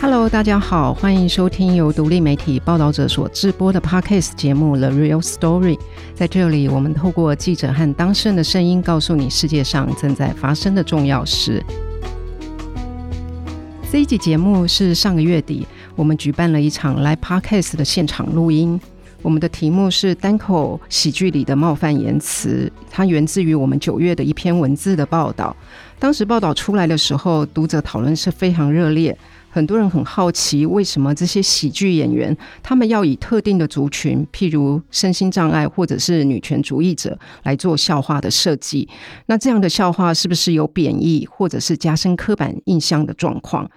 Hello，大家好，欢迎收听由独立媒体报道者所制播的 Podcast 节目《The Real Story》。在这里，我们透过记者和当事人的声音，告诉你世界上正在发生的重要事。这一集节目是上个月底，我们举办了一场 Live Podcast 的现场录音。我们的题目是单口喜剧里的冒犯言辞，它源自于我们九月的一篇文字的报道。当时报道出来的时候，读者讨论是非常热烈。很多人很好奇，为什么这些喜剧演员他们要以特定的族群，譬如身心障碍或者是女权主义者来做笑话的设计？那这样的笑话是不是有贬义或者是加深刻板印象的状况？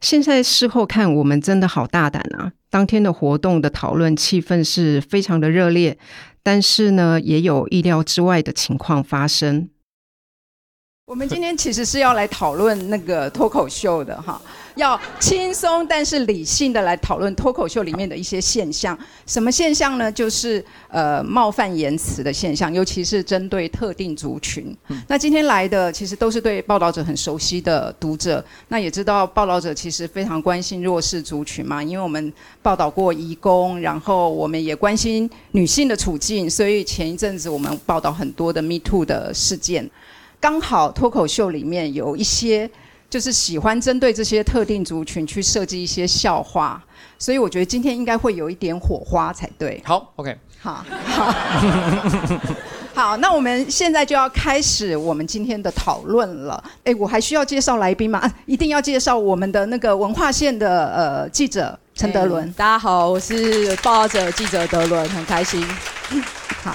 现在事后看，我们真的好大胆啊！当天的活动的讨论气氛是非常的热烈，但是呢，也有意料之外的情况发生。我们今天其实是要来讨论那个脱口秀的哈。要轻松但是理性的来讨论脱口秀里面的一些现象。什么现象呢？就是呃冒犯言辞的现象，尤其是针对特定族群。那今天来的其实都是对报道者很熟悉的读者，那也知道报道者其实非常关心弱势族群嘛，因为我们报道过移工，然后我们也关心女性的处境，所以前一阵子我们报道很多的 Me Too 的事件。刚好脱口秀里面有一些。就是喜欢针对这些特定族群去设计一些笑话，所以我觉得今天应该会有一点火花才对。好，OK，好，好，好，那我们现在就要开始我们今天的讨论了。哎，我还需要介绍来宾吗？啊，一定要介绍我们的那个文化线的呃记者陈德伦。大家好，我是报道者记者德伦，很开心。好，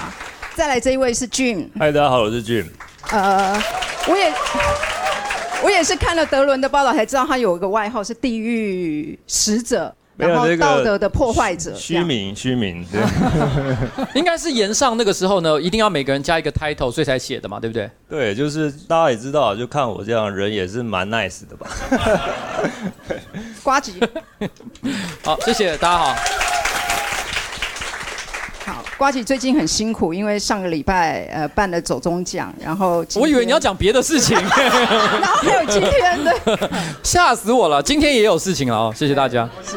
再来这一位是 Jim。嗨，大家好，我是 Jim。呃，我也。我也是看了德伦的报道才知道，他有一个外号是“地狱使者”，然后道德的破坏者。虚名，虚名。对，应该是炎上那个时候呢，一定要每个人加一个 title，所以才写的嘛，对不对？对，就是大家也知道，就看我这样人也是蛮 nice 的吧。瓜吉。好，谢谢大家好。好，呱吉最近很辛苦，因为上个礼拜呃办了走中奖，然后我以为你要讲别的事情，然后还有今天的，吓死我了，今天也有事情了哦，谢谢大家，是，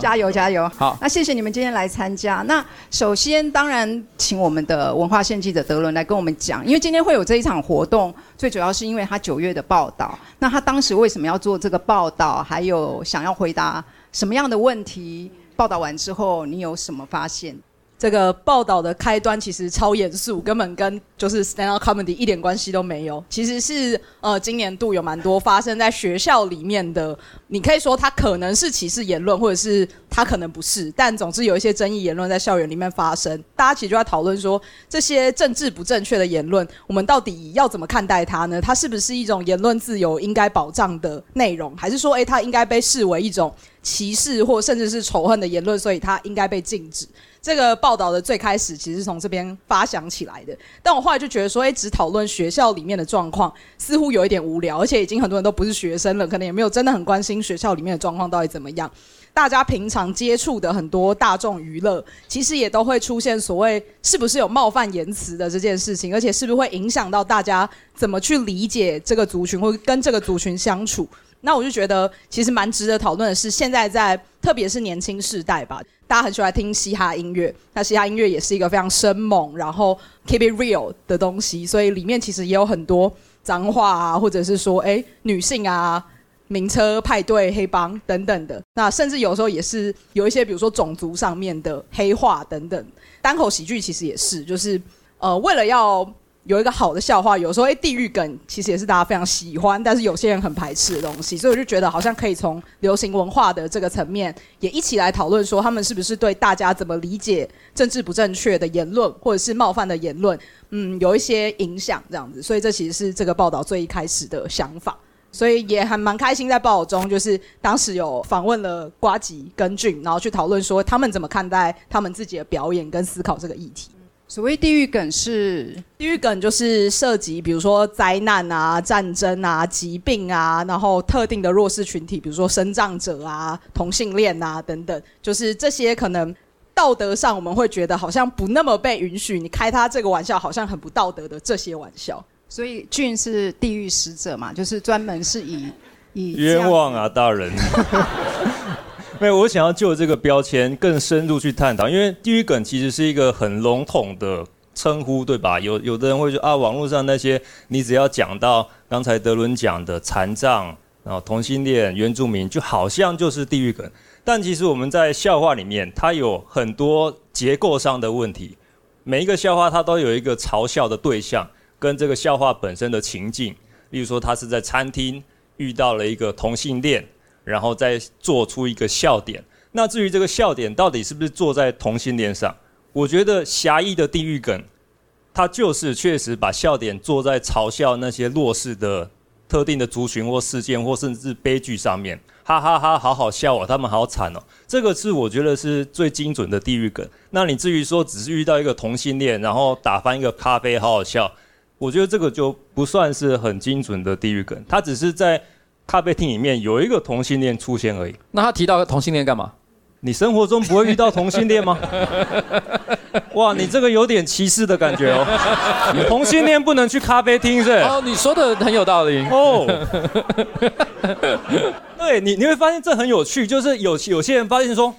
加油加油，好，那谢谢你们今天来参加。那首先当然请我们的文化线记者德伦来跟我们讲，因为今天会有这一场活动，最主要是因为他九月的报道，那他当时为什么要做这个报道，还有想要回答什么样的问题？报道完之后你有什么发现？这个报道的开端其实超严肃，根本跟就是 stand up comedy 一点关系都没有。其实是呃，今年度有蛮多发生在学校里面的，你可以说它可能是歧视言论，或者是它可能不是，但总之有一些争议言论在校园里面发生。大家其实就在讨论说，这些政治不正确的言论，我们到底要怎么看待它呢？它是不是一种言论自由应该保障的内容，还是说，诶，它应该被视为一种歧视或甚至是仇恨的言论，所以它应该被禁止？这个报道的最开始其实是从这边发想起来的，但我后来就觉得说，哎，只讨论学校里面的状况，似乎有一点无聊，而且已经很多人都不是学生了，可能也没有真的很关心学校里面的状况到底怎么样。大家平常接触的很多大众娱乐，其实也都会出现所谓是不是有冒犯言辞的这件事情，而且是不是会影响到大家怎么去理解这个族群或跟这个族群相处。那我就觉得，其实蛮值得讨论的是，现在在特别是年轻世代吧，大家很喜欢听嘻哈音乐。那嘻哈音乐也是一个非常生猛，然后 keep it real 的东西，所以里面其实也有很多脏话啊，或者是说，诶，女性啊、名车派对、黑帮等等的。那甚至有时候也是有一些，比如说种族上面的黑话等等。单口喜剧其实也是，就是呃，为了要。有一个好的笑话，有时候诶，地狱梗其实也是大家非常喜欢，但是有些人很排斥的东西，所以我就觉得好像可以从流行文化的这个层面，也一起来讨论说，他们是不是对大家怎么理解政治不正确的言论，或者是冒犯的言论，嗯，有一些影响这样子。所以这其实是这个报道最一开始的想法，所以也还蛮开心在报道中，就是当时有访问了瓜吉跟俊，然后去讨论说他们怎么看待他们自己的表演跟思考这个议题。所谓地狱梗是地狱梗，就是涉及比如说灾难啊、战争啊、疾病啊，然后特定的弱势群体，比如说生障者啊、同性恋啊等等，就是这些可能。道德上我们会觉得好像不那么被允许，你开他这个玩笑好像很不道德的这些玩笑。所以俊是地狱使者嘛，就是专门是以以冤枉啊，大人。没有，我想要就这个标签更深入去探讨，因为地狱梗其实是一个很笼统的称呼，对吧？有有的人会说啊，网络上那些你只要讲到刚才德伦讲的残障，然后同性恋、原住民，就好像就是地狱梗。但其实我们在笑话里面，它有很多结构上的问题。每一个笑话它都有一个嘲笑的对象。跟这个笑话本身的情境，例如说他是在餐厅遇到了一个同性恋，然后再做出一个笑点。那至于这个笑点到底是不是做在同性恋上，我觉得狭义的地狱梗，它就是确实把笑点做在嘲笑那些弱势的特定的族群或事件或甚至悲剧上面，哈哈哈，好好笑哦，他们好惨哦。这个是我觉得是最精准的地狱梗。那你至于说只是遇到一个同性恋，然后打翻一个咖啡，好好笑。我觉得这个就不算是很精准的地狱梗，它只是在咖啡厅里面有一个同性恋出现而已。那他提到同性恋干嘛？你生活中不会遇到同性恋吗？哇，你这个有点歧视的感觉哦。同性恋不能去咖啡厅是？哦，你说的很有道理哦。对你，你会发现这很有趣，就是有有些人发现说，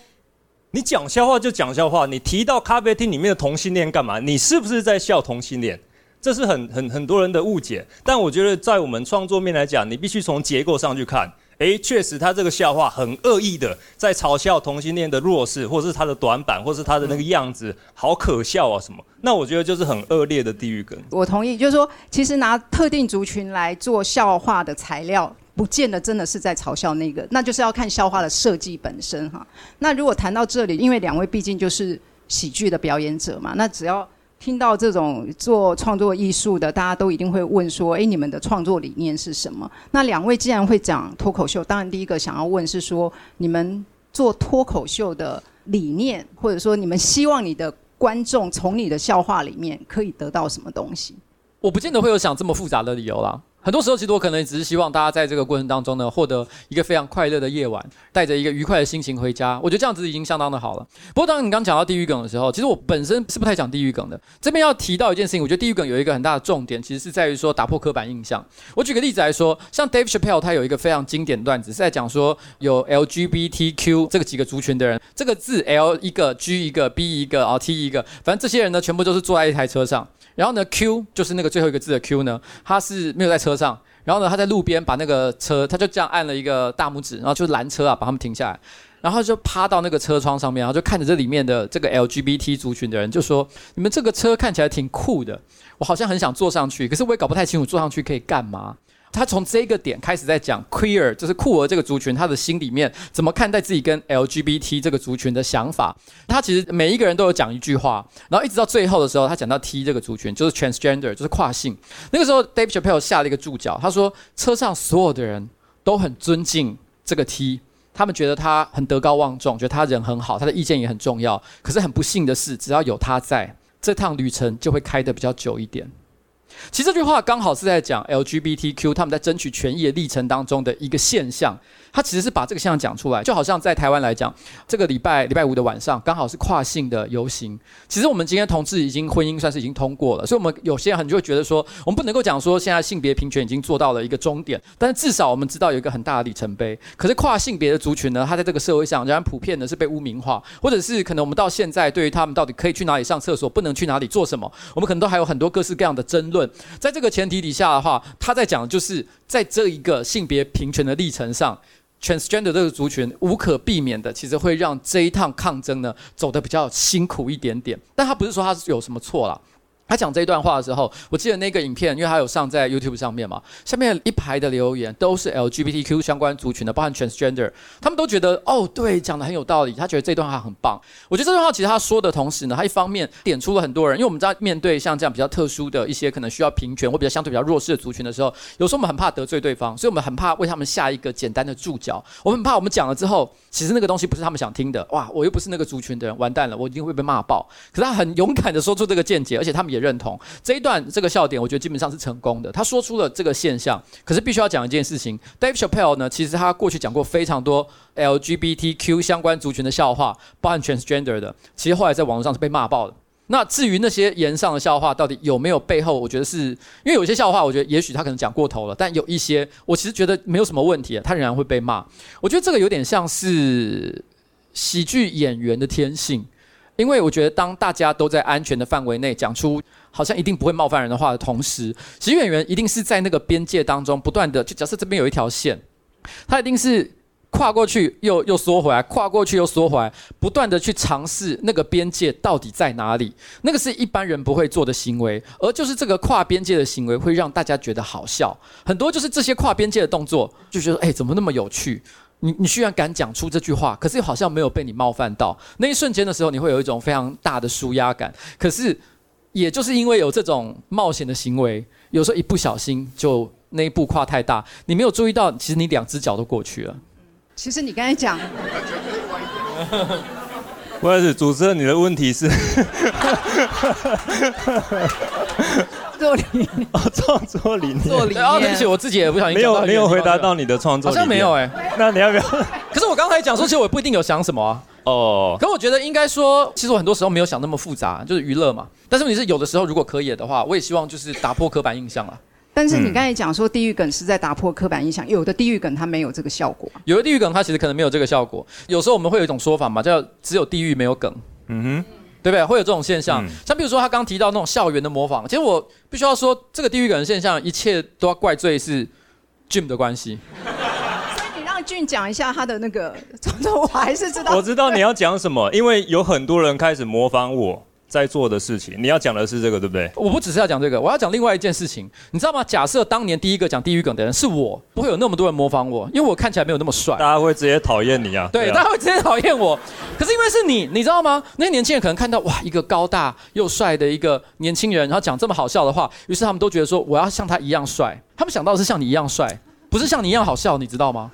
你讲笑话就讲笑话，你提到咖啡厅里面的同性恋干嘛？你是不是在笑同性恋？这是很很很多人的误解，但我觉得在我们创作面来讲，你必须从结构上去看。诶，确实他这个笑话很恶意的在嘲笑同性恋的弱势，或是他的短板，或是他的那个样子，好可笑啊什么？那我觉得就是很恶劣的地狱梗。我同意，就是说，其实拿特定族群来做笑话的材料，不见得真的是在嘲笑那个，那就是要看笑话的设计本身哈。那如果谈到这里，因为两位毕竟就是喜剧的表演者嘛，那只要。听到这种做创作艺术的，大家都一定会问说：“哎，你们的创作理念是什么？”那两位既然会讲脱口秀，当然第一个想要问是说，你们做脱口秀的理念，或者说你们希望你的观众从你的笑话里面可以得到什么东西？我不见得会有想这么复杂的理由啦。很多时候，其实我可能只是希望大家在这个过程当中呢，获得一个非常快乐的夜晚，带着一个愉快的心情回家。我觉得这样子已经相当的好了。不过，当你刚讲到地狱梗的时候，其实我本身是不太讲地狱梗的。这边要提到一件事情，我觉得地狱梗有一个很大的重点，其实是在于说打破刻板印象。我举个例子来说，像 Dave Chappelle 他有一个非常经典段子，是在讲说有 LGBTQ 这个几个族群的人，这个字 L 一个，G 一个，B 一个，然后 T 一个，反正这些人呢，全部都是坐在一台车上。然后呢，Q 就是那个最后一个字的 Q 呢，他是没有在车上。然后呢，他在路边把那个车，他就这样按了一个大拇指，然后就拦车啊，把他们停下来。然后就趴到那个车窗上面，然后就看着这里面的这个 LGBT 族群的人，就说：“你们这个车看起来挺酷的，我好像很想坐上去，可是我也搞不太清楚坐上去可以干嘛。”他从这个点开始在讲 queer，就是酷儿这个族群，他的心里面怎么看待自己跟 LGBT 这个族群的想法。他其实每一个人都有讲一句话，然后一直到最后的时候，他讲到 T 这个族群，就是 transgender，就是跨性。那个时候，Dave Chappelle 下了一个注脚，他说车上所有的人都很尊敬这个 T，他们觉得他很德高望重，觉得他人很好，他的意见也很重要。可是很不幸的是，只要有他在，这趟旅程就会开得比较久一点。其实这句话刚好是在讲 LGBTQ 他们在争取权益的历程当中的一个现象。他其实是把这个现象讲出来，就好像在台湾来讲，这个礼拜礼拜五的晚上刚好是跨性的游行。其实我们今天同志已经婚姻算是已经通过了，所以我们有些人就会觉得说，我们不能够讲说现在性别平权已经做到了一个终点，但是至少我们知道有一个很大的里程碑。可是跨性别的族群呢，他在这个社会上仍然普遍的是被污名化，或者是可能我们到现在对于他们到底可以去哪里上厕所，不能去哪里做什么，我们可能都还有很多各式各样的争论。在这个前提底下的话，他在讲的就是在这一个性别平权的历程上。Transgender 这个族群无可避免的，其实会让这一趟抗争呢走得比较辛苦一点点，但他不是说他有什么错了。他讲这一段话的时候，我记得那个影片，因为他有上在 YouTube 上面嘛，下面一排的留言都是 LGBTQ 相关族群的，包含 Transgender，他们都觉得哦，对，讲的很有道理，他觉得这段话很棒。我觉得这段话其实他说的同时呢，他一方面点出了很多人，因为我们在面对像这样比较特殊的一些可能需要平权或比较相对比较弱势的族群的时候，有时候我们很怕得罪对方，所以我们很怕为他们下一个简单的注脚，我们很怕我们讲了之后，其实那个东西不是他们想听的，哇，我又不是那个族群的人，完蛋了，我一定会被骂爆。可是他很勇敢的说出这个见解，而且他们也认同这一段这个笑点，我觉得基本上是成功的。他说出了这个现象，可是必须要讲一件事情，Dave Chappelle 呢，其实他过去讲过非常多 LGBTQ 相关族群的笑话，包含 transgender 的，其实后来在网络上是被骂爆的。那至于那些言上的笑话，到底有没有背后？我觉得是因为有些笑话，我觉得也许他可能讲过头了，但有一些我其实觉得没有什么问题，他仍然会被骂。我觉得这个有点像是喜剧演员的天性，因为我觉得当大家都在安全的范围内讲出好像一定不会冒犯人的话的同时，喜剧演员一定是在那个边界当中不断的，就假设这边有一条线，他一定是。跨过去又 又缩回来，跨过去又缩回来，不断的去尝试那个边界到底在哪里。那个是一般人不会做的行为，而就是这个跨边界的行为会让大家觉得好笑。很多就是这些跨边界的动作，就觉得哎，怎么那么有趣？你你居然敢讲出这句话，可是又好像没有被你冒犯到。那一瞬间的时候，你会有一种非常大的舒压感。可是，也就是因为有这种冒险的行为，有时候一不小心就那一步跨太大，你没有注意到，其实你两只脚都过去了。其实你刚才讲，不好意思，主持人，你的问题是做理念 哦，创作理念，做理念。哦，对不起，我自己也不小心没有没有回答到你的创作，好像没有哎。那你要不要？可是我刚才讲说，其实我不一定有想什么啊。哦。可我觉得应该说，其实我很多时候没有想那么复杂，就是娱乐嘛。但是问题是，有的时候如果可以的话，我也希望就是打破刻板印象啊。但是你刚才讲说地狱梗是在打破刻板印象，有的地狱梗它没有这个效果。有的地狱梗它其实可能没有这个效果。有时候我们会有一种说法嘛，叫只有地狱没有梗。嗯哼，对不对？会有这种现象。像比如说他刚提到那种校园的模仿，其实我必须要说，这个地狱梗的现象，一切都要怪罪是 Jim 的关系。所以你让 Jim 讲一下他的那个总之，我还是知道。我知道你要讲什么，因为有很多人开始模仿我。在做的事情，你要讲的是这个，对不对？我不只是要讲这个，我要讲另外一件事情，你知道吗？假设当年第一个讲地狱梗的人是我，不会有那么多人模仿我，因为我看起来没有那么帅，大家会直接讨厌你啊。对，对啊，大家会直接讨厌我。可是因为是你，你知道吗？那些年轻人可能看到哇，一个高大又帅的一个年轻人，然后讲这么好笑的话，于是他们都觉得说我要像他一样帅。他们想到的是像你一样帅，不是像你一样好笑，你知道吗？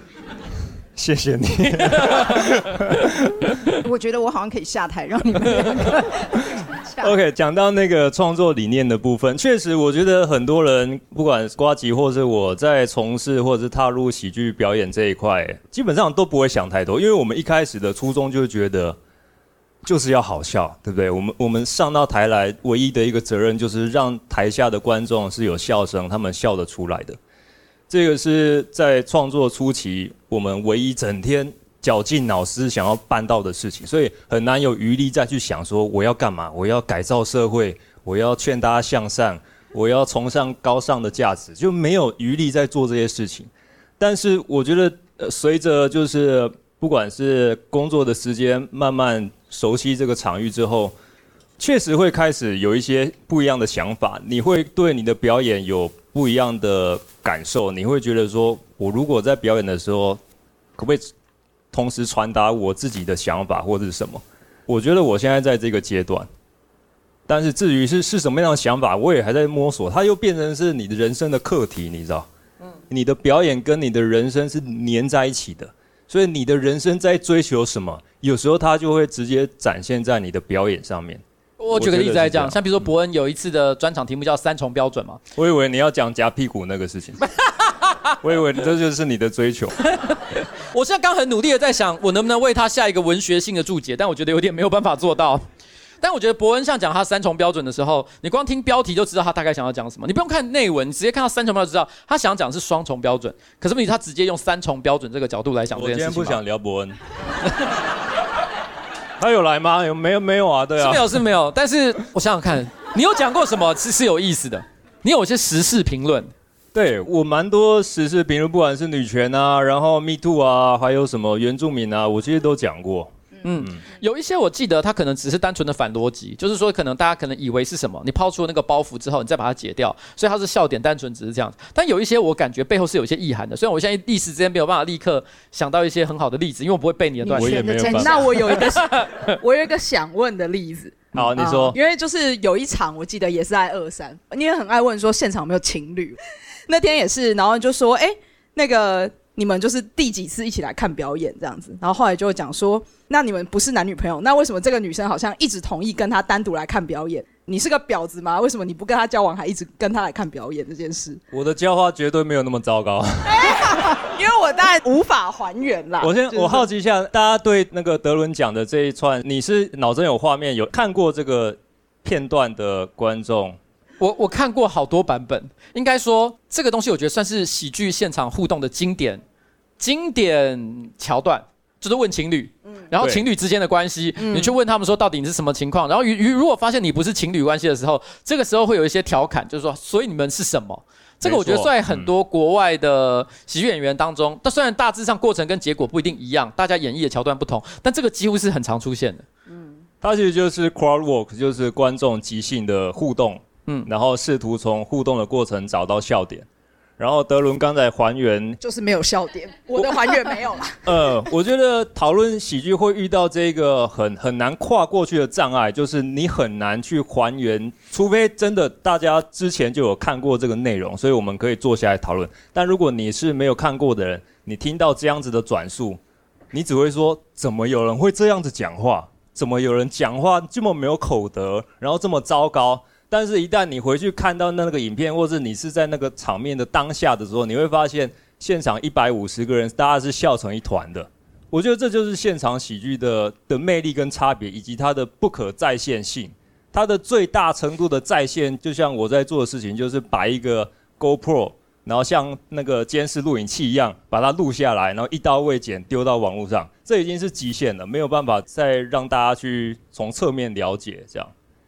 谢谢你。我觉得我好像可以下台，让你们两个。OK，讲到那个创作理念的部分，确实，我觉得很多人，不管瓜吉或是我在从事或者是踏入喜剧表演这一块，基本上都不会想太多，因为我们一开始的初衷就是觉得就是要好笑，对不对？我们我们上到台来，唯一的一个责任就是让台下的观众是有笑声，他们笑得出来的。这个是在创作初期，我们唯一整天绞尽脑汁想要办到的事情，所以很难有余力再去想说我要干嘛，我要改造社会，我要劝大家向善，我要崇尚高尚的价值，就没有余力在做这些事情。但是我觉得，随着就是不管是工作的时间慢慢熟悉这个场域之后，确实会开始有一些不一样的想法，你会对你的表演有不一样的感受，你会觉得说，我如果在表演的时候，可不可以同时传达我自己的想法或者是什么？我觉得我现在在这个阶段，但是至于是是什么样的想法，我也还在摸索。它又变成是你的人生的课题，你知道？嗯，你的表演跟你的人生是粘在一起的，所以你的人生在追求什么，有时候它就会直接展现在你的表演上面。我举个例子来讲，像比如说伯恩有一次的专场题目叫“三重标准”嘛，我以为你要讲夹屁股那个事情，我以为这就是你的追求。我现在刚很努力的在想，我能不能为他下一个文学性的注解，但我觉得有点没有办法做到。但我觉得伯恩像讲他三重标准的时候，你光听标题就知道他大概想要讲什么，你不用看内文，你直接看到三重标准就知道他想讲的是双重标准。可是问题他直接用三重标准这个角度来讲这件事情。我今天不想聊伯恩。他有来吗？有没有没有啊？对啊，是没有是没有。但是我想想看，你有讲过什么是是有意思的？你有一些时事评论，对我蛮多时事评论，不管是女权啊，然后 Me Too 啊，还有什么原住民啊，我其实都讲过。嗯，有一些我记得他可能只是单纯的反逻辑，就是说可能大家可能以为是什么，你抛出了那个包袱之后，你再把它解掉，所以它是笑点单纯只是这样。但有一些我感觉背后是有一些意涵的，虽然我现在一时之间没有办法立刻想到一些很好的例子，因为我不会背你的段子。我也没有。那我有一个，我有一个想问的例子。好，你说。因为就是有一场，我记得也是在二三，你也很爱问说现场有没有情侣，那天也是，然后就说，哎，那个。你们就是第几次一起来看表演这样子，然后后来就会讲说，那你们不是男女朋友，那为什么这个女生好像一直同意跟他单独来看表演？你是个婊子吗？为什么你不跟他交往，还一直跟他来看表演这件事？我的教化绝对没有那么糟糕，因为我当然无法还原啦。我先我好奇一下，大家对那个德伦讲的这一串，你是脑中有画面，有看过这个片段的观众？我我看过好多版本，应该说这个东西我觉得算是喜剧现场互动的经典经典桥段，就是问情侣，嗯，然后情侣之间的关系，你去问他们说到底你是什么情况，然后如如果发现你不是情侣关系的时候，这个时候会有一些调侃，就是说所以你们是什么？这个我觉得在很多国外的喜剧演员当中，但虽然大致上过程跟结果不一定一样，大家演绎的桥段不同，但这个几乎是很常出现的。嗯，它其实就是 crowd work，就是观众即兴的互动。嗯，然后试图从互动的过程找到笑点，然后德伦刚才还原就是没有笑点，我的还原没有了。呃，我觉得讨论喜剧会遇到这个很很难跨过去的障碍，就是你很难去还原，除非真的大家之前就有看过这个内容，所以我们可以坐下来讨论。但如果你是没有看过的人，你听到这样子的转述，你只会说：怎么有人会这样子讲话？怎么有人讲话这么没有口德，然后这么糟糕？但是，一旦你回去看到那个影片，或是你是在那个场面的当下的时候，你会发现现场一百五十个人，大家是笑成一团的。我觉得这就是现场喜剧的的魅力跟差别，以及它的不可再现性。它的最大程度的再现，就像我在做的事情，就是把一个 GoPro，然后像那个监视录影器一样，把它录下来，然后一刀未剪丢到网络上。这已经是极限了，没有办法再让大家去从侧面了解这样。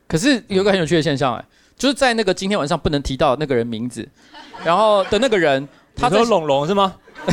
可是有一个很有趣的现象，哎，就是在那个今天晚上不能提到那个人名字，然后的那个人，他说龙龙是吗？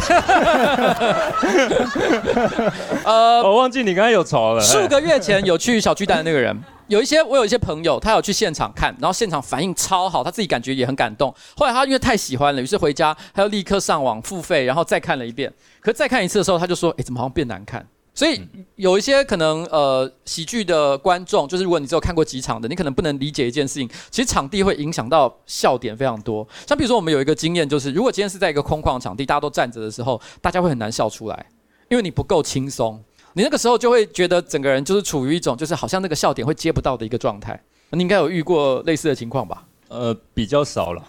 呃，我忘记你刚才有仇了。数个月前有去小巨蛋的那个人，有一些我有一些朋友，他有去现场看，然后现场反应超好，他自己感觉也很感动。后来他因为太喜欢了，于是回家他又立刻上网付费，然后再看了一遍。可是再看一次的时候，他就说：“哎，怎么好像变难看？”所以有一些可能呃喜剧的观众，就是如果你只有看过几场的，你可能不能理解一件事情。其实场地会影响到笑点非常多。像比如说我们有一个经验，就是如果今天是在一个空旷的场地，大家都站着的时候，大家会很难笑出来，因为你不够轻松。你那个时候就会觉得整个人就是处于一种就是好像那个笑点会接不到的一个状态。你应该有遇过类似的情况吧？呃，比较少了，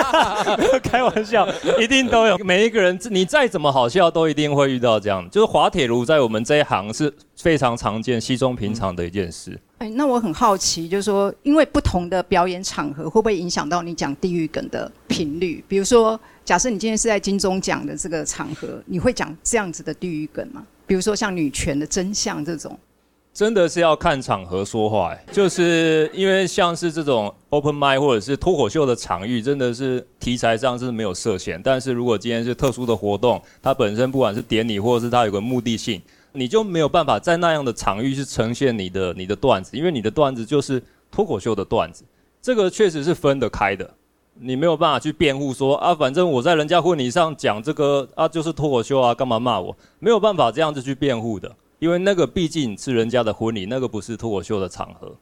开玩笑，一定都有。每一个人，你再怎么好笑，都一定会遇到这样。就是滑铁卢在我们这一行是非常常见、稀松平常的一件事。哎，那我很好奇，就是说，因为不同的表演场合，会不会影响到你讲地狱梗的频率？比如说，假设你今天是在金钟奖的这个场合，你会讲这样子的地狱梗吗？比如说像女权的真相这种。真的是要看场合说话，哎，就是因为像是这种 open mic 或者是脱口秀的场域，真的是题材上是没有设限。但是如果今天是特殊的活动，它本身不管是典礼或者是它有个目的性，你就没有办法在那样的场域去呈现你的你的段子，因为你的段子就是脱口秀的段子，这个确实是分得开的，你没有办法去辩护说啊，反正我在人家婚礼上讲这个啊，就是脱口秀啊，干嘛骂我？没有办法这样子去辩护的。因为那个毕竟是人家的婚礼，那个不是脱口秀的场合。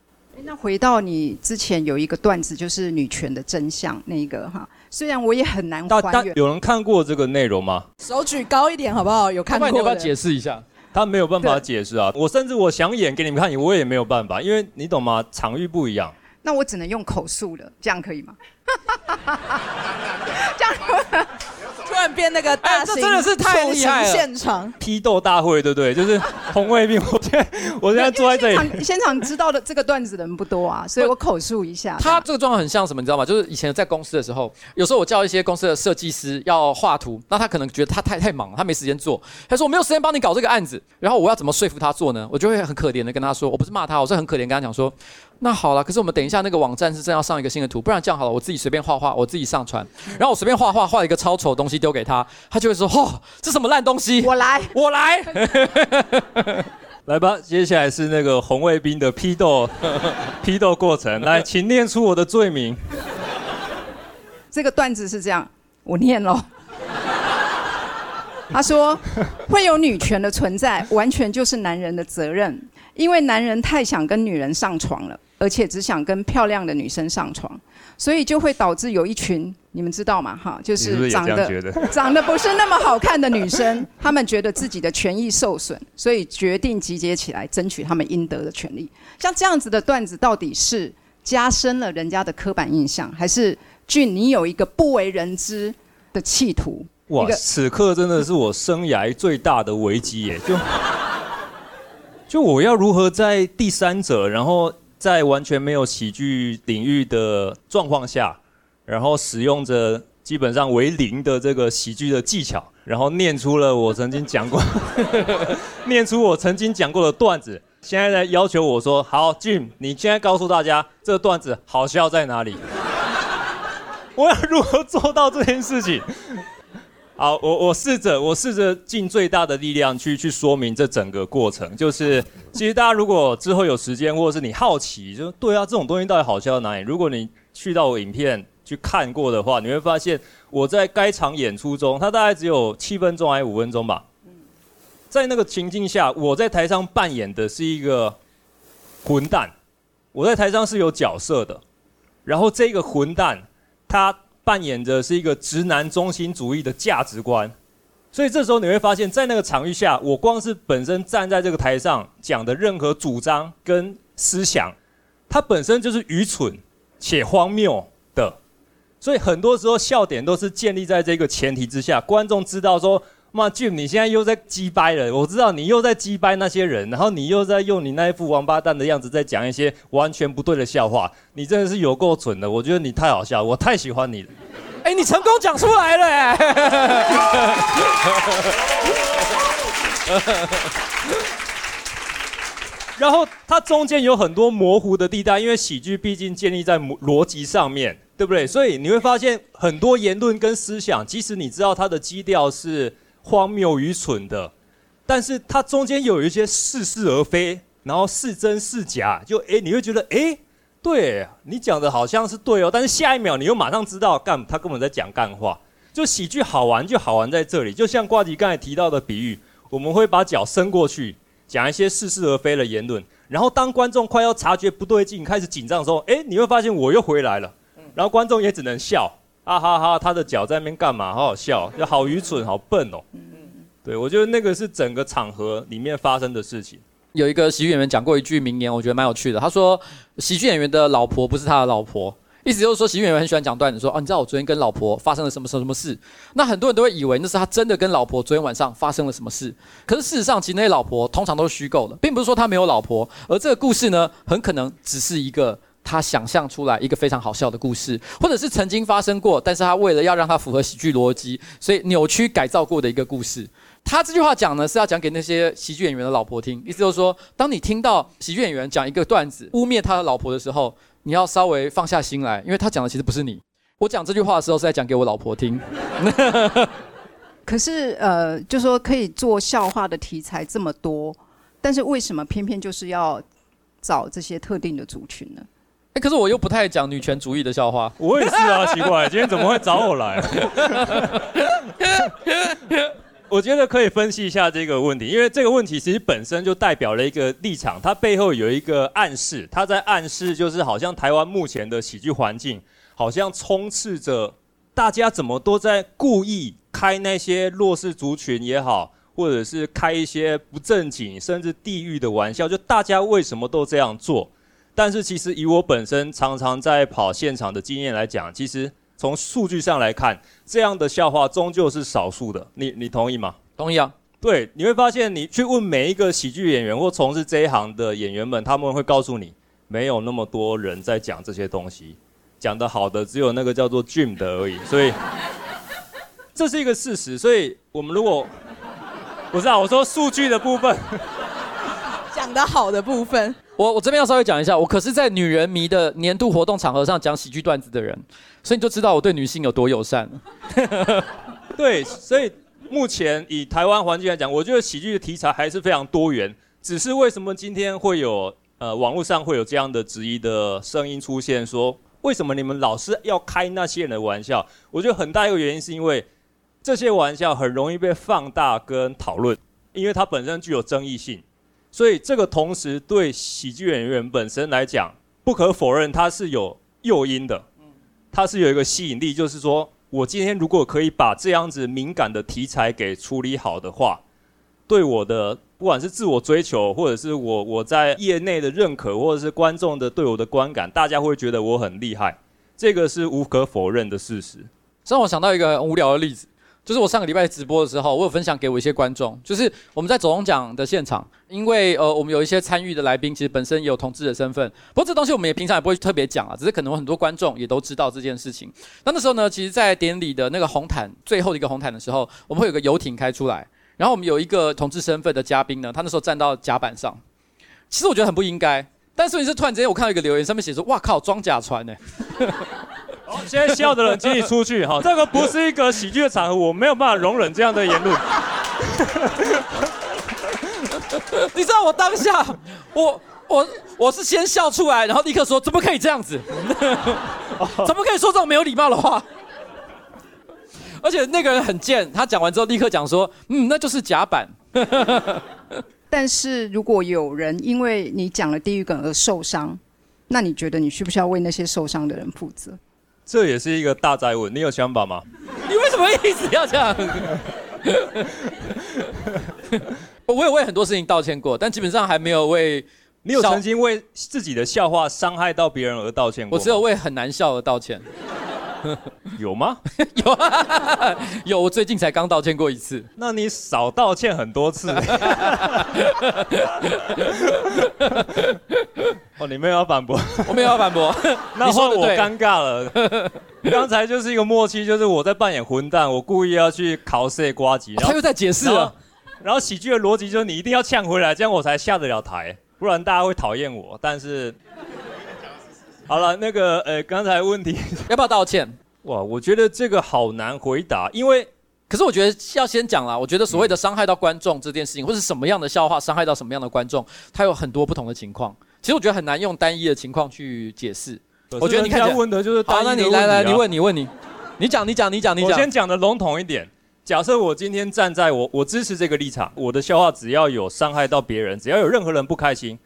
那回到你之前有一个段子，就是女权的真相那个哈，虽然我也很难还原。有人看过这个内容吗？手举高一点好不好？有看过？你要不要解释一下？他没有办法解释啊！我甚至我想演给你们看，我也没有办法，因为你懂吗？场域不一样。那我只能用口述了，这样可以吗？这样。突然变那个大这真的是太厉害了！现场批斗大会，对不对？就是红卫兵。我现在我现在坐在这里，现场，现场知道的这个段子的人不多啊，所以我口述一下。他这个状况很像什么，你知道吗？就是以前在公司的时候，有时候我叫一些公司的设计师要画图，那他可能觉得他太太忙了，他没时间做。他说我没有时间帮你搞这个案子，然后我要怎么说服他做呢？我就会很可怜的跟他说，我不是骂他，我是很可怜跟他讲说。那好了，可是我们等一下那个网站是正要上一个新的图，不然这样好了，我自己随便画画，我自己上传，然后我随便画画画一个超丑的东西丢给他，他就会说：哦，这什么烂东西？我来，我来，来吧，接下来是那个红卫兵的批斗 批斗过程，来，请念出我的罪名。这个段子是这样，我念喽。他说：会有女权的存在，完全就是男人的责任。因为男人太想跟女人上床了，而且只想跟漂亮的女生上床，所以就会导致有一群你们知道吗？哈，就是长得，长得不是那么好看的女生，她们觉得自己的权益受损，所以决定集结起来争取她们应得的权利。像这样子的段子，到底是加深了人家的刻板印象，还是俊你有一个不为人知的企图？哇，此刻真的是我生涯最大的危机耶！就 就我要如何在第三者，然后在完全没有喜剧领域的状况下，然后使用着基本上为零的这个喜剧的技巧，然后念出了我曾经讲过，念出我曾经讲过的段子。现在在要求我说：“好，Jim，你现在告诉大家这个段子好笑在哪里？”我要如何做到这件事情？好，我我试着，我试着尽最大的力量去去说明这整个过程。就是，其实大家如果之后有时间，或者是你好奇，就对啊，这种东西到底好笑在哪里？如果你去到我影片去看过的话，你会发现我在该场演出中，它大概只有七分钟还是五分钟吧。在那个情境下，我在台上扮演的是一个混蛋，我在台上是有角色的，然后这个混蛋他扮演着是一个直男中心主义的价值观，所以这时候你会发现在那个场域下，我光是本身站在这个台上讲的任何主张跟思想，它本身就是愚蠢且荒谬的，所以很多时候笑点都是建立在这个前提之下，观众知道说。妈，Jim，你现在又在鸡掰了。我知道你又在鸡掰那些人，然后你又在用你那一副王八蛋的样子在讲一些完全不对的笑话。你真的是有够蠢的，我觉得你太好笑，我太喜欢你了。哎，你成功讲出来了哎！然后它中间有很多模糊的地带，因为喜剧毕竟建立在逻辑上面，对不对？所以你会发现很多言论跟思想，即使你知道它的基调是。荒谬愚蠢的，但是它中间有一些似是而非，然后是真是假，就哎，你会觉得哎，对你讲的好像是对哦，但是下一秒你又马上知道，干他根本在讲干话。就喜剧好玩就好玩在这里，就像瓜迪刚才提到的比喻，我们会把脚伸过去，讲一些似是而非的言论，然后当观众快要察觉不对劲，开始紧张的时候，哎，你会发现我又回来了，然后观众也只能笑。啊哈哈！他的脚在那边干嘛？好好笑，就好愚蠢，好笨哦。对，我觉得那个是整个场合里面发生的事情。有一个喜剧演员讲过一句名言，我觉得蛮有趣的。他说：“喜剧演员的老婆不是他的老婆。”意思就是说，喜剧演员很喜欢讲段子，说：“哦，你知道我昨天跟老婆发生了什么什么什么事？”那很多人都会以为那是他真的跟老婆昨天晚上发生了什么事。可是事实上，其实那些老婆通常都是虚构的，并不是说他没有老婆，而这个故事呢，很可能只是一个。他想象出来一个非常好笑的故事，或者是曾经发生过，但是他为了要让它符合喜剧逻辑，所以扭曲改造过的一个故事。他这句话讲呢，是要讲给那些喜剧演员的老婆听，意思就是说，当你听到喜剧演员讲一个段子污蔑他的老婆的时候，你要稍微放下心来，因为他讲的其实不是你。我讲这句话的时候是在讲给我老婆听。可是呃，就说可以做笑话的题材这么多，但是为什么偏偏就是要找这些特定的族群呢？可是我又不太讲女权主义的笑话。我也是啊，奇怪，今天怎么会找我来？我觉得可以分析一下这个问题，因为这个问题其实本身就代表了一个立场，它背后有一个暗示，它在暗示就是好像台湾目前的喜剧环境，好像充斥着大家怎么都在故意开那些弱势族群也好，或者是开一些不正经甚至地狱的玩笑，就大家为什么都这样做？但是其实以我本身常常在跑现场的经验来讲，其实从数据上来看，这样的笑话终究是少数的。你你同意吗？同意啊。对，你会发现你去问每一个喜剧演员或从事这一行的演员们，他们会告诉你，没有那么多人在讲这些东西，讲得好的只有那个叫做 Jim 的而已。所以这是一个事实。所以我们如果不是啊，我说数据的部分，讲得好的部分。我我这边要稍微讲一下，我可是在女人迷的年度活动场合上讲喜剧段子的人，所以你就知道我对女性有多友善。对，所以目前以台湾环境来讲，我觉得喜剧的题材还是非常多元。只是为什么今天会有呃网络上会有这样的质疑的声音出现，说为什么你们老是要开那些人的玩笑？我觉得很大一个原因是因为这些玩笑很容易被放大跟讨论，因为它本身具有争议性。所以这个同时对喜剧演员本身来讲，不可否认它是有诱因的，它是有一个吸引力，就是说我今天如果可以把这样子敏感的题材给处理好的话，对我的不管是自我追求，或者是我我在业内的认可，或者是观众的对我的观感，大家会觉得我很厉害，这个是无可否认的事实。让我想到一个很无聊的例子。就是我上个礼拜直播的时候，我有分享给我一些观众，就是我们在走钟奖的现场，因为呃我们有一些参与的来宾，其实本身也有同志的身份，不过这东西我们也平常也不会特别讲啊，只是可能很多观众也都知道这件事情。那那时候呢，其实，在典礼的那个红毯最后的一个红毯的时候，我们会有个游艇开出来，然后我们有一个同志身份的嘉宾呢，他那时候站到甲板上，其实我觉得很不应该，但是是突然之间我看到一个留言，上面写说：“哇靠，装甲船呢、”好，现在笑的人请你出去哈，这个不是一个喜剧的场合，我没有办法容忍这样的言论。你知道我当下，我我我是先笑出来，然后立刻说：怎么可以这样子？怎么可以说这种没有礼貌的话？而且那个人很贱，他讲完之后立刻讲说：嗯，那就是甲板。但是如果有人因为你讲了地狱梗而受伤，那你觉得你需不需要为那些受伤的人负责？这也是一个大哉问，你有想法吗？你为什么一直要这样？我有为很多事情道歉过，但基本上还没有为。你有曾经为自己的笑话伤害到别人而道歉过？我只有为很难笑而道歉。有吗？有啊，有。我最近才刚道歉过一次。那你少道歉很多次。哦，你没有要反驳？我没有要反驳。那换我尴尬了。刚才就是一个默契，就是我在扮演混蛋，我故意要去考试瓜吉，他又在解释了。然后喜剧的逻辑就是你一定要呛回来，这样我才下得了台，不然大家会讨厌我。但是。好了，那个呃，刚才问题要不要道歉？哇，我觉得这个好难回答，因为可是我觉得要先讲啦。我觉得所谓的伤害到观众这件事情，嗯、或是什么样的笑话伤害到什么样的观众，它有很多不同的情况。其实我觉得很难用单一的情况去解释。我觉得你看，问的就是单一的那你来来，你问你问你，你讲你讲你讲你讲。我先讲的笼统一点。假设我今天站在我我支持这个立场，我的笑话只要有伤害到别人，只要有任何人不开心，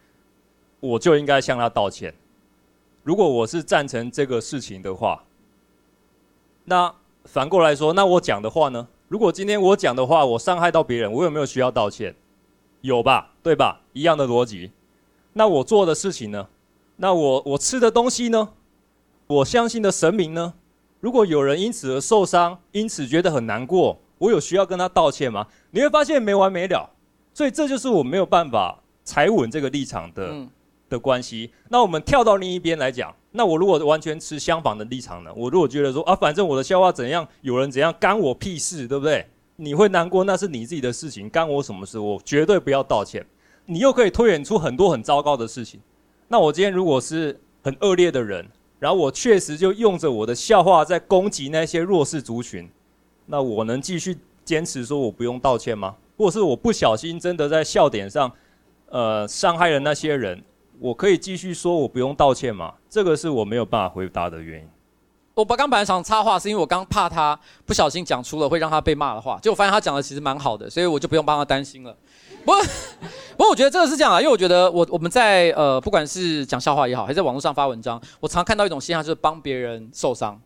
我就应该向他道歉。如果我是赞成这个事情的话，那反过来说，那我讲的话呢？如果今天我讲的话，我伤害到别人，我有没有需要道歉？有吧，对吧？一样的逻辑。那我做的事情呢？那我我吃的东西呢？我相信的神明呢？如果有人因此而受伤，因此觉得很难过，我有需要跟他道歉吗？你会发现没完没了。所以这就是我没有办法踩稳这个立场的。嗯的关系，那我们跳到另一边来讲，那我如果完全持相反的立场呢？我如果觉得说啊，反正我的笑话怎样，有人怎样，干我屁事，对不对？你会难过，那是你自己的事情，干我什么事？我绝对不要道歉。你又可以推演出很多很糟糕的事情。那我今天如果是很恶劣的人，然后我确实就用着我的笑话在攻击那些弱势族群，那我能继续坚持说我不用道歉吗？或是我不小心真的在笑点上，呃，伤害了那些人？我可以继续说，我不用道歉吗？这个是我没有办法回答的原因。我把刚本来想插话，是因为我刚怕他不小心讲出了会让他被骂的话，结果发现他讲的其实蛮好的，所以我就不用帮他担心了。不过，不过我觉得这个是这样啊，因为我觉得我我们在呃，不管是讲笑话也好，还是在网络上发文章，我常看到一种现象，就是帮别人受伤。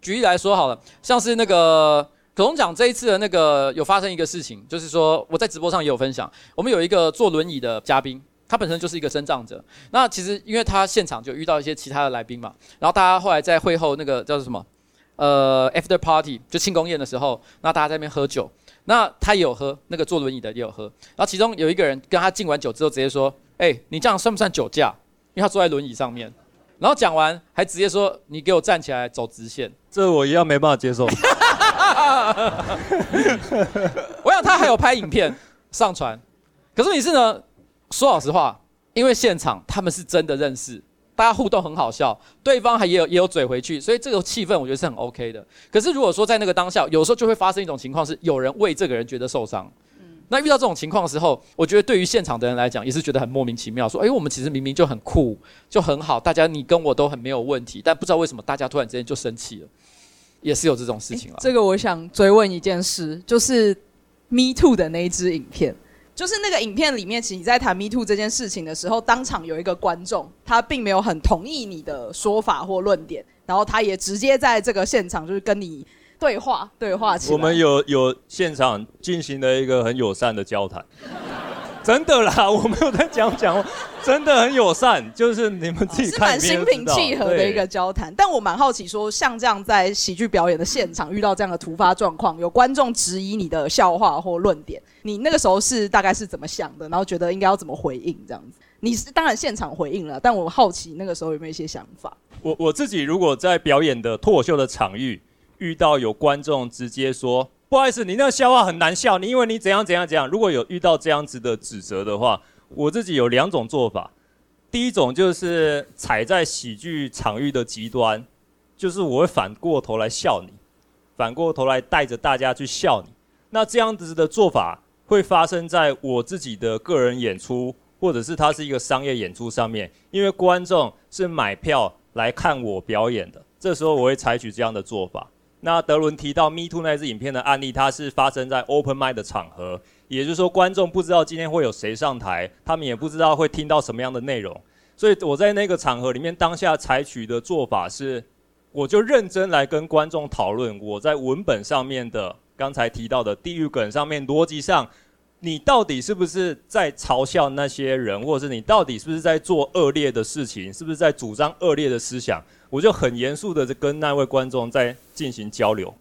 举例来说好了，像是那个可龙讲这一次的那个有发生一个事情，就是说我在直播上也有分享，我们有一个坐轮椅的嘉宾。他本身就是一个身障者，那其实因为他现场就遇到一些其他的来宾嘛，然后大家后来在会后那个叫做什么，呃，after party 就庆功宴的时候，那大家在那边喝酒，那他也有喝，那个坐轮椅的也有喝，然后其中有一个人跟他敬完酒之后直接说，哎、欸，你这样算不算酒驾？因为他坐在轮椅上面，然后讲完还直接说，你给我站起来走直线，这我一样没办法接受。我想他还有拍影片上传，可是你是呢？说老实话，因为现场他们是真的认识，大家互动很好笑，对方还也有也有嘴回去，所以这个气氛我觉得是很 OK 的。可是如果说在那个当下，有时候就会发生一种情况，是有人为这个人觉得受伤。嗯，那遇到这种情况的时候，我觉得对于现场的人来讲，也是觉得很莫名其妙，说：“哎，我们其实明明就很酷，就很好，大家你跟我都很没有问题，但不知道为什么大家突然之间就生气了，也是有这种事情了。”这个我想追问一件事，就是 Me Too 的那一支影片。就是那个影片里面，其实你在谈 Me Too 这件事情的时候，当场有一个观众，他并没有很同意你的说法或论点，然后他也直接在这个现场就是跟你对话对话。我们有有现场进行了一个很友善的交谈，真的啦，我没有在讲讲，真的很友善，就是你们自己看是蛮心平气和的一个交谈。但我蛮好奇说，说像这样在喜剧表演的现场遇到这样的突发状况，有观众质疑你的笑话或论点，你那个时候是大概是怎么想的？然后觉得应该要怎么回应这样子？你是当然现场回应了，但我好奇那个时候有没有一些想法？我我自己如果在表演的脱口秀的场域遇到有观众直接说。不好意思，你那个笑话很难笑，你因为你怎样怎样怎样。如果有遇到这样子的指责的话，我自己有两种做法。第一种就是踩在喜剧场域的极端，就是我会反过头来笑你，反过头来带着大家去笑你。那这样子的做法会发生在我自己的个人演出，或者是它是一个商业演出上面，因为观众是买票来看我表演的，这时候我会采取这样的做法。那德伦提到 Me Too 那支影片的案例，它是发生在 Open Mic 的场合，也就是说观众不知道今天会有谁上台，他们也不知道会听到什么样的内容，所以我在那个场合里面当下采取的做法是，我就认真来跟观众讨论我在文本上面的刚才提到的地狱梗上面逻辑上，你到底是不是在嘲笑那些人，或者是你到底是不是在做恶劣的事情，是不是在主张恶劣的思想？我就很严肃的跟那位观众在进行交流，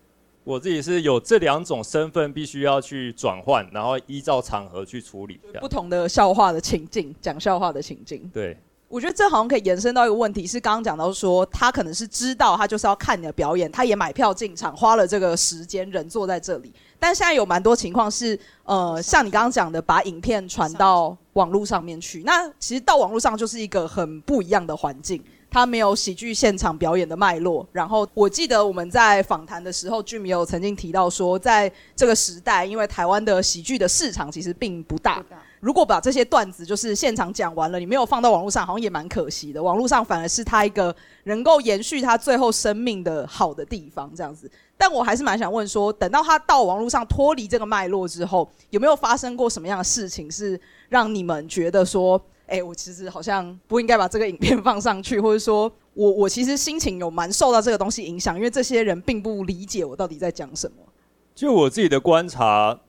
我自己是有这两种身份必须要去转换，然后依照场合去处理。不同的笑话的情境，讲笑话的情境。对，我觉得这好像可以延伸到一个问题，是刚刚讲到说，他可能是知道他就是要看你的表演，他也买票进场，花了这个时间，人坐在这里。但现在有蛮多情况是，呃，像你刚刚讲的，把影片传到网络上面去，那其实到网络上就是一个很不一样的环境。它没有喜剧现场表演的脉络。然后我记得我们在访谈的时候，Jim 有曾经提到说，在这个时代，因为台湾的喜剧的市场其实并不大。如果把这些段子就是现场讲完了，你没有放到网络上，好像也蛮可惜的。网络上反而是它一个能够延续它最后生命的好的地方，这样子。但我还是蛮想问说，等到他到网络上脱离这个脉络之后，有没有发生过什么样的事情，是让你们觉得说？哎、我其实好像不应该把这个影片放上去，或者说我我其实心情有蛮受到这个东西影响，因为这些人并不理解我到底在讲什么。就我自己的观察，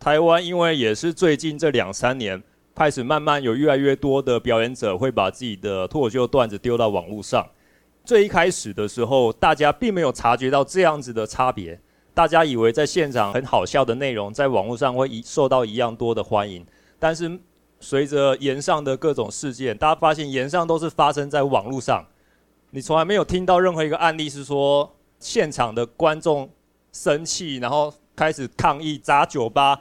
台湾因为也是最近这两三年开始慢慢有越来越多的表演者会把自己的脱口秀段子丢到网络上。最一开始的时候，大家并没有察觉到这样子的差别，大家以为在现场很好笑的内容在网络上会一受到一样多的欢迎，但是。随着炎上的各种事件，大家发现炎上都是发生在网络上。你从来没有听到任何一个案例是说现场的观众生气，然后开始抗议砸酒吧，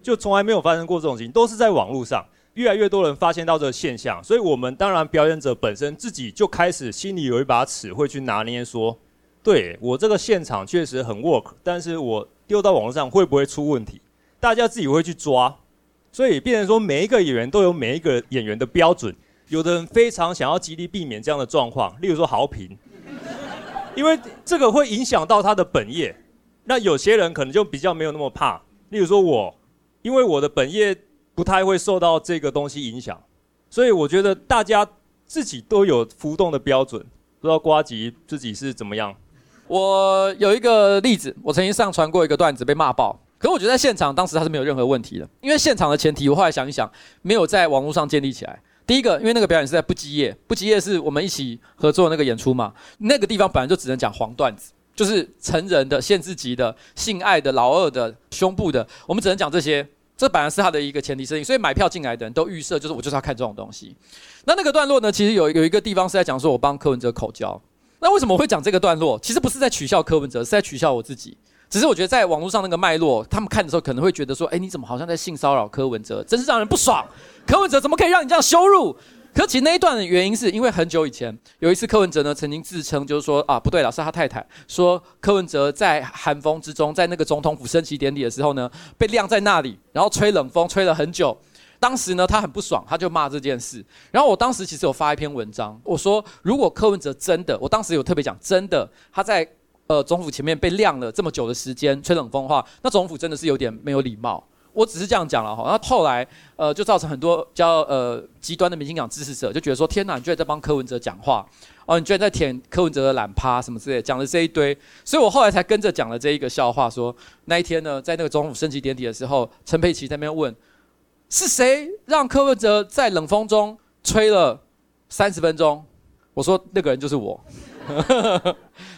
就从来没有发生过这种事情，都是在网络上。越来越多人发现到这个现象，所以我们当然表演者本身自己就开始心里有一把尺，会去拿捏说，对我这个现场确实很 work，但是我丢到网络上会不会出问题？大家自己会去抓。所以，变成说每一个演员都有每一个演员的标准。有的人非常想要极力避免这样的状况，例如说豪平，因为这个会影响到他的本业。那有些人可能就比较没有那么怕，例如说我，因为我的本业不太会受到这个东西影响。所以我觉得大家自己都有浮动的标准。不知道瓜吉自己是怎么样？我有一个例子，我曾经上传过一个段子被骂爆。可是我觉得在现场当时他是没有任何问题的，因为现场的前提我后来想一想，没有在网络上建立起来。第一个，因为那个表演是在不羁夜，不羁夜是我们一起合作的那个演出嘛，那个地方本来就只能讲黄段子，就是成人的、限制级的、性爱的、老二的、胸部的，我们只能讲这些。这本来是他的一个前提设定，所以买票进来的人都预设就是我就是要看这种东西。那那个段落呢，其实有有一个地方是在讲说我帮柯文哲口交。那为什么会讲这个段落？其实不是在取笑柯文哲，是在取笑我自己。只是我觉得在网络上那个脉络，他们看的时候可能会觉得说，哎，你怎么好像在性骚扰柯文哲，真是让人不爽。柯文哲怎么可以让你这样羞辱？可其实那一段的原因是因为很久以前有一次柯文哲呢曾经自称就是说啊不对了，是他太太说柯文哲在寒风之中，在那个总统府升旗典礼的时候呢被晾在那里，然后吹冷风吹了很久。当时呢他很不爽，他就骂这件事。然后我当时其实有发一篇文章，我说如果柯文哲真的，我当时有特别讲真的他在。呃，总府前面被晾了这么久的时间，吹冷风的话，那总府真的是有点没有礼貌。我只是这样讲了哈。然后后来，呃，就造成很多比较呃极端的民进党支持者就觉得说：天哪，你居然在帮柯文哲讲话哦，你居然在舔柯文哲的懒趴什么之类，讲了这一堆。所以我后来才跟着讲了这一个笑话说，那一天呢，在那个总府升旗典礼的时候，陈佩琪在那边问是谁让柯文哲在冷风中吹了三十分钟？我说那个人就是我。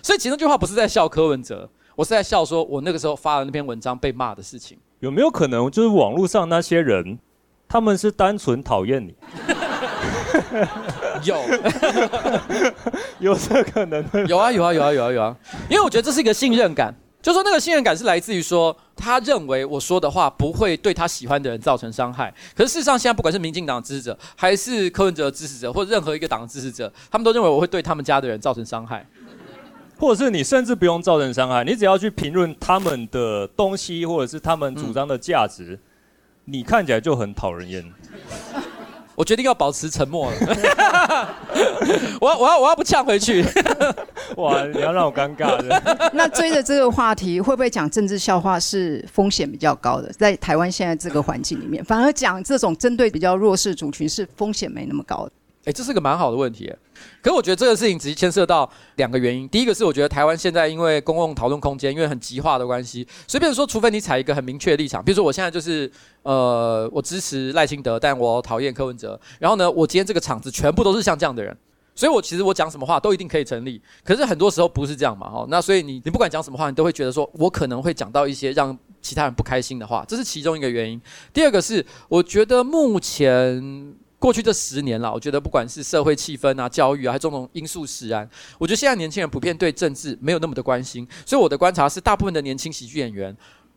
所以其实那句话不是在笑柯文哲，我是在笑说我那个时候发了那篇文章被骂的事情。有没有可能就是网络上那些人，他们是单纯讨厌你？有，有这可能的？有啊，有啊，有啊，有啊，有啊。因为我觉得这是一个信任感，就说那个信任感是来自于说，他认为我说的话不会对他喜欢的人造成伤害。可是事实上，现在不管是民进党支持者，还是柯文哲的支持者，或者任何一个党的支持者，他们都认为我会对他们家的人造成伤害。或者是你甚至不用造成伤害，你只要去评论他们的东西，或者是他们主张的价值，嗯、你看起来就很讨人厌。我决定要保持沉默 了。我要我要我要不呛回去。哇，你要让我尴尬的。那追着这个话题，会不会讲政治笑话是风险比较高的？在台湾现在这个环境里面，反而讲这种针对比较弱势族群是风险没那么高的。哎，这是个蛮好的问题。可是我觉得这个事情直接牵涉到两个原因。第一个是我觉得台湾现在因为公共讨论空间因为很极化的关系，随便说，除非你采一个很明确的立场，比如说我现在就是呃我支持赖清德，但我讨厌柯文哲。然后呢，我今天这个场子全部都是像这样的人，所以我其实我讲什么话都一定可以成立。可是很多时候不是这样嘛，哈。那所以你你不管讲什么话，你都会觉得说我可能会讲到一些让其他人不开心的话，这是其中一个原因。第二个是我觉得目前。过去这十年了，我觉得不管是社会气氛啊、教育啊，还是种种因素使然，我觉得现在年轻人普遍对政治没有那么的关心，所以我的观察是，大部分的年轻喜剧演员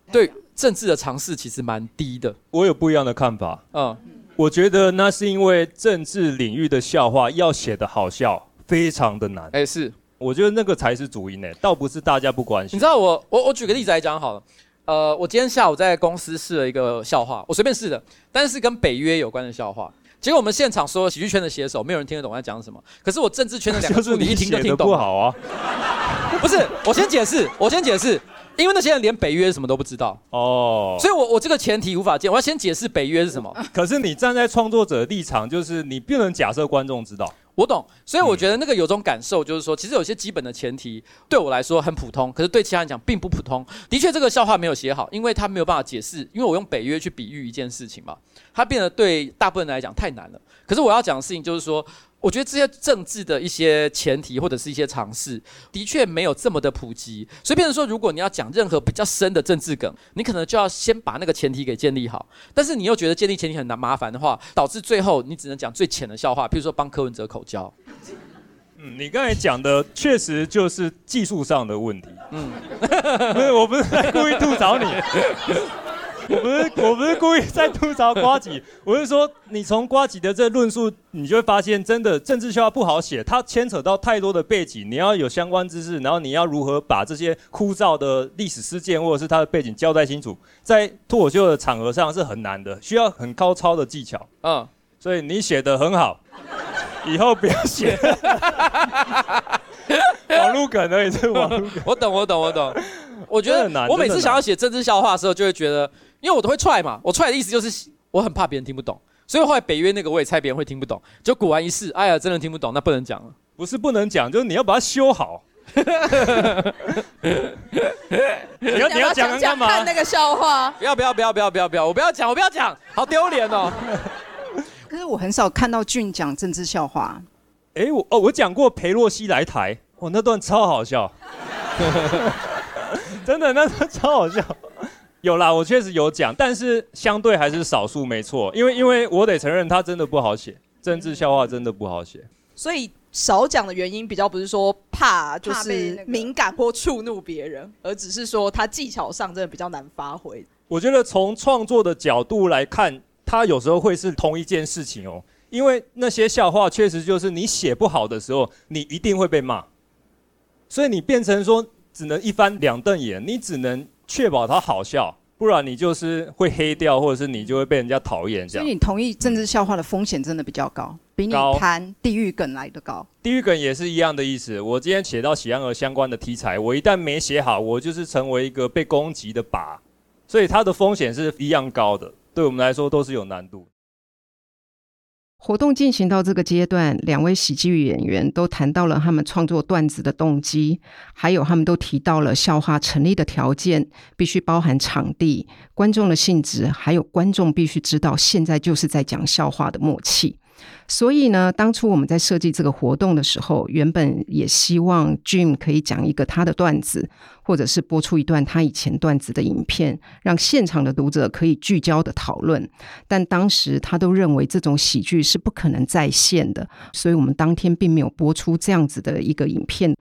对政治的尝试其实蛮低的。我有不一样的看法，嗯，我觉得那是因为政治领域的笑话要写的好笑，非常的难。哎，是，我觉得那个才是主因呢，倒不是大家不关心。你知道我，我我举个例子来讲好了，呃，我今天下午在公司试了一个笑话，我随便试的，但是跟北约有关的笑话。结果我们现场所有喜剧圈的写手，没有人听得懂我在讲什么。可是我政治圈的 两个助理一听就听懂。不好啊！不是，我先解释，我先解释，因为那些人连北约什么都不知道哦。所以我我这个前提无法见，我要先解释北约是什么。可是你站在创作者的立场，就是你不能假设观众知道。我懂，所以我觉得那个有种感受，就是说，其实有些基本的前提对我来说很普通，可是对其他人讲并不普通。的确，这个笑话没有写好，因为他没有办法解释，因为我用北约去比喻一件事情嘛，它变得对大部分人来讲太难了。可是我要讲的事情就是说。我觉得这些政治的一些前提或者是一些尝试，的确没有这么的普及。所以，变成说，如果你要讲任何比较深的政治梗，你可能就要先把那个前提给建立好。但是，你又觉得建立前提很难麻烦的话，导致最后你只能讲最浅的笑话，譬如说帮柯文哲口交。嗯，你刚才讲的确实就是技术上的问题。嗯，不是，我不是在故意吐槽你。我不是我不是故意在吐槽瓜吉，我是说你从瓜吉的这论述，你就会发现真的政治笑话不好写，它牵扯到太多的背景，你要有相关知识，然后你要如何把这些枯燥的历史事件或者是它的背景交代清楚，在脱口秀的场合上是很难的，需要很高超的技巧。嗯，所以你写的很好，以后不要写。网路梗而已，是网路梗。我懂我懂我懂，我觉得我每次想要写政治笑话的时候，就会觉得。因为我都会踹嘛，我踹的意思就是我很怕别人听不懂，所以后来北约那个我也猜别人会听不懂，就果然一试，哎呀，真的听不懂，那不能讲了。不是不能讲，就是你要把它修好。你要 你要讲干嘛？看那个笑话。不要不要不要不要不要不要，我不要讲我不要讲，好丢脸哦。可是我很少看到俊讲政治笑话。哎，我哦我讲过裴洛西来台，我那段超好笑，真的那段超好笑。有啦，我确实有讲，但是相对还是少数，没错。因为，因为我得承认，他真的不好写，政治笑话真的不好写。所以少讲的原因，比较不是说怕就是敏感或触怒别人，而只是说他技巧上真的比较难发挥。我觉得从创作的角度来看，他有时候会是同一件事情哦。因为那些笑话确实就是你写不好的时候，你一定会被骂，所以你变成说只能一翻两瞪眼，你只能。确保它好笑，不然你就是会黑掉，或者是你就会被人家讨厌这样。所以你同意政治笑话的风险真的比较高，比你谈地狱梗来的高。地狱梗也是一样的意思。我今天写到喜羊羊相关的题材，我一旦没写好，我就是成为一个被攻击的靶，所以它的风险是一样高的。对我们来说都是有难度。活动进行到这个阶段，两位喜剧演员都谈到了他们创作段子的动机，还有他们都提到了笑话成立的条件，必须包含场地、观众的性质，还有观众必须知道现在就是在讲笑话的默契。所以呢，当初我们在设计这个活动的时候，原本也希望 Jim 可以讲一个他的段子，或者是播出一段他以前段子的影片，让现场的读者可以聚焦的讨论。但当时他都认为这种喜剧是不可能在线的，所以我们当天并没有播出这样子的一个影片。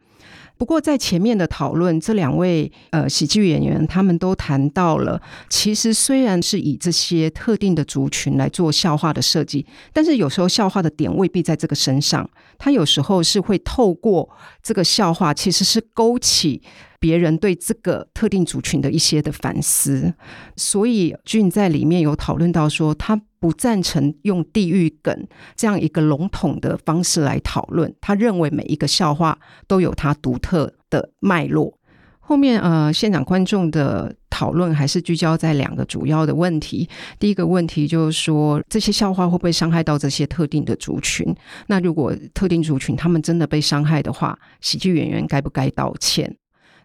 不过，在前面的讨论，这两位呃喜剧演员他们都谈到了，其实虽然是以这些特定的族群来做笑话的设计，但是有时候笑话的点未必在这个身上，他有时候是会透过这个笑话，其实是勾起。别人对这个特定族群的一些的反思，所以俊在里面有讨论到说，他不赞成用地域梗这样一个笼统的方式来讨论。他认为每一个笑话都有它独特的脉络。后面呃，现场观众的讨论还是聚焦在两个主要的问题。第一个问题就是说，这些笑话会不会伤害到这些特定的族群？那如果特定族群他们真的被伤害的话，喜剧演员该不该道歉？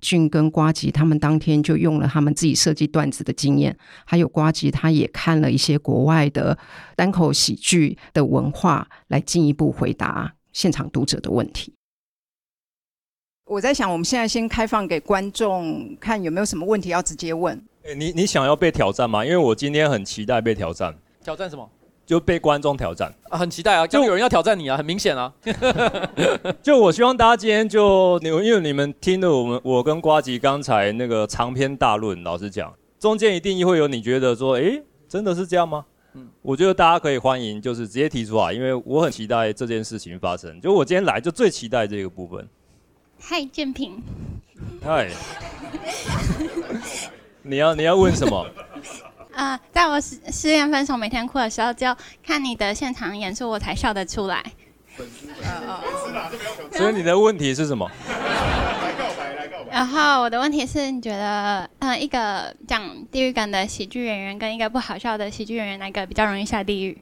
俊跟瓜吉他们当天就用了他们自己设计段子的经验，还有瓜吉他也看了一些国外的单口喜剧的文化，来进一步回答现场读者的问题。我在想，我们现在先开放给观众，看有没有什么问题要直接问。欸，你你想要被挑战吗？因为我今天很期待被挑战。挑战什么？就被观众挑战啊，很期待啊！就有人要挑战你啊，很明显啊。就我希望大家今天就，因为你们听了我们我跟瓜吉刚才那个长篇大论，老实讲，中间一定会有你觉得说，哎，真的是这样吗？嗯，我觉得大家可以欢迎，就是直接提出来，因为我很期待这件事情发生。就我今天来就最期待这个部分。嗨，建平。嗨。你要你要问什么？啊、呃，在我失失恋分手每天哭的时候，就看你的现场演出，我才笑得出来。粉丝啊，所以你的问题是什么？然后我的问题是，你觉得，嗯、呃，一个讲地狱梗的喜剧演员跟一个不好笑的喜剧演员，哪个比较容易下地狱？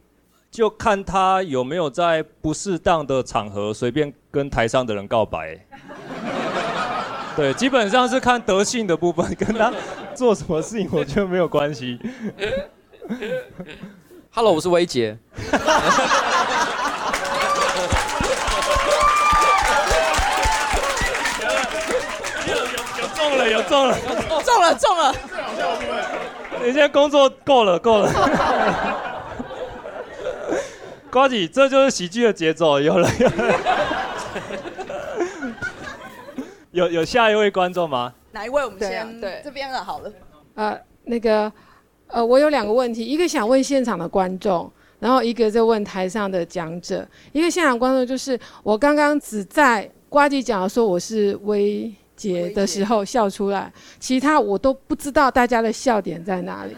就看他有没有在不适当的场合随便跟台上的人告白。对，基本上是看德性的部分，跟他做什么事情我觉得没有关系。Hello，我是威杰。有有有中了，有中了，中了中了。你现在工作够了够了。瓜子，这就是喜剧的节奏，有了有了。有有下一位观众吗？哪一位？我们先对、啊、对这边的好了。呃，那个呃，我有两个问题，一个想问现场的观众，然后一个在问台上的讲者。一个现场观众就是我刚刚只在呱吉讲的说我是威杰的时候笑出来，其他我都不知道大家的笑点在哪里。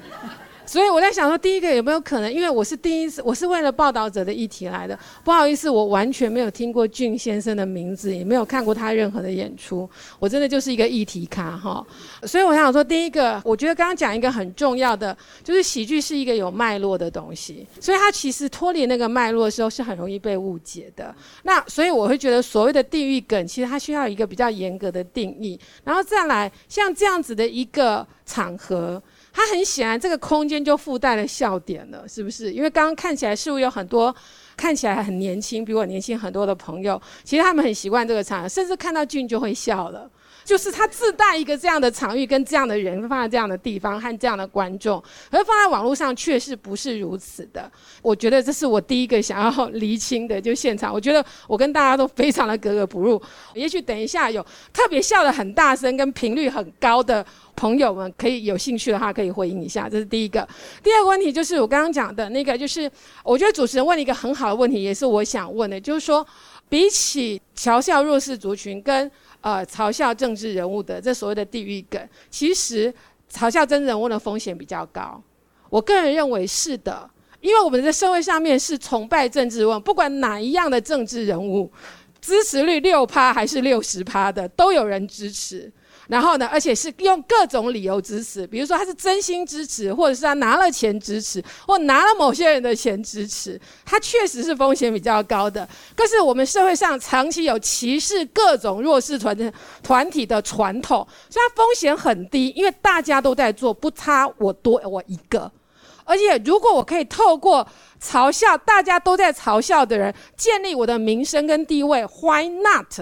所以我在想说，第一个有没有可能，因为我是第一次，我是为了报道者的议题来的，不好意思，我完全没有听过俊先生的名字，也没有看过他任何的演出，我真的就是一个议题咖哈。所以我想说，第一个，我觉得刚刚讲一个很重要的，就是喜剧是一个有脉络的东西，所以它其实脱离那个脉络的时候是很容易被误解的。那所以我会觉得，所谓的地域梗，其实它需要一个比较严格的定义，然后再来像这样子的一个场合。它很显然，这个空间就附带了笑点了，是不是？因为刚刚看起来似乎有很多看起来很年轻，比我年轻很多的朋友，其实他们很习惯这个场合，甚至看到俊就会笑了。就是他自带一个这样的场域，跟这样的人放在这样的地方和这样的观众，而放在网络上确实不是如此的。我觉得这是我第一个想要厘清的，就现场，我觉得我跟大家都非常的格格不入。也许等一下有特别笑得很大声跟频率很高的。朋友们可以有兴趣的话，可以回应一下，这是第一个。第二个问题就是我刚刚讲的那个，就是我觉得主持人问了一个很好的问题，也是我想问的，就是说，比起嘲笑弱势族群跟呃嘲笑政治人物的这所谓的地狱梗，其实嘲笑政治人物的风险比较高。我个人认为是的，因为我们在社会上面是崇拜政治人物，不管哪一样的政治人物，支持率六趴还是六十趴的，都有人支持。然后呢，而且是用各种理由支持，比如说他是真心支持，或者是他拿了钱支持，或拿了某些人的钱支持，他确实是风险比较高的。可是我们社会上长期有歧视各种弱势团的团体的传统，所以它风险很低，因为大家都在做，不差我多我一个。而且如果我可以透过嘲笑大家都在嘲笑的人，建立我的名声跟地位，Why not？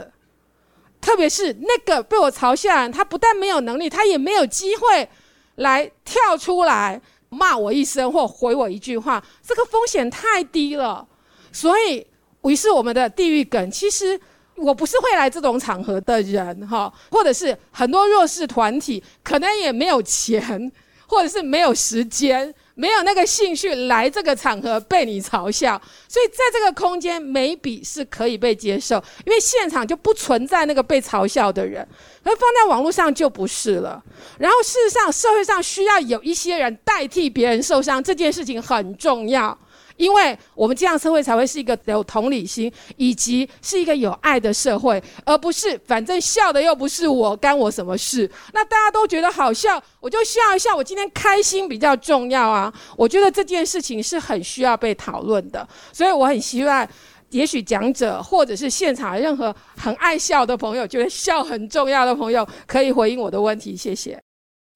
特别是那个被我嘲笑人，他不但没有能力，他也没有机会来跳出来骂我一声或回我一句话，这个风险太低了。所以，于是我们的地狱梗，其实我不是会来这种场合的人哈，或者是很多弱势团体可能也没有钱，或者是没有时间。没有那个兴趣来这个场合被你嘲笑，所以在这个空间眉笔是可以被接受，因为现场就不存在那个被嘲笑的人，而放在网络上就不是了。然后事实上，社会上需要有一些人代替别人受伤，这件事情很重要。因为我们这样社会才会是一个有同理心，以及是一个有爱的社会，而不是反正笑的又不是我，干我什么事？那大家都觉得好笑，我就笑一笑，我今天开心比较重要啊。我觉得这件事情是很需要被讨论的，所以我很希望，也许讲者或者是现场任何很爱笑的朋友，觉得笑很重要的朋友，可以回应我的问题。谢谢。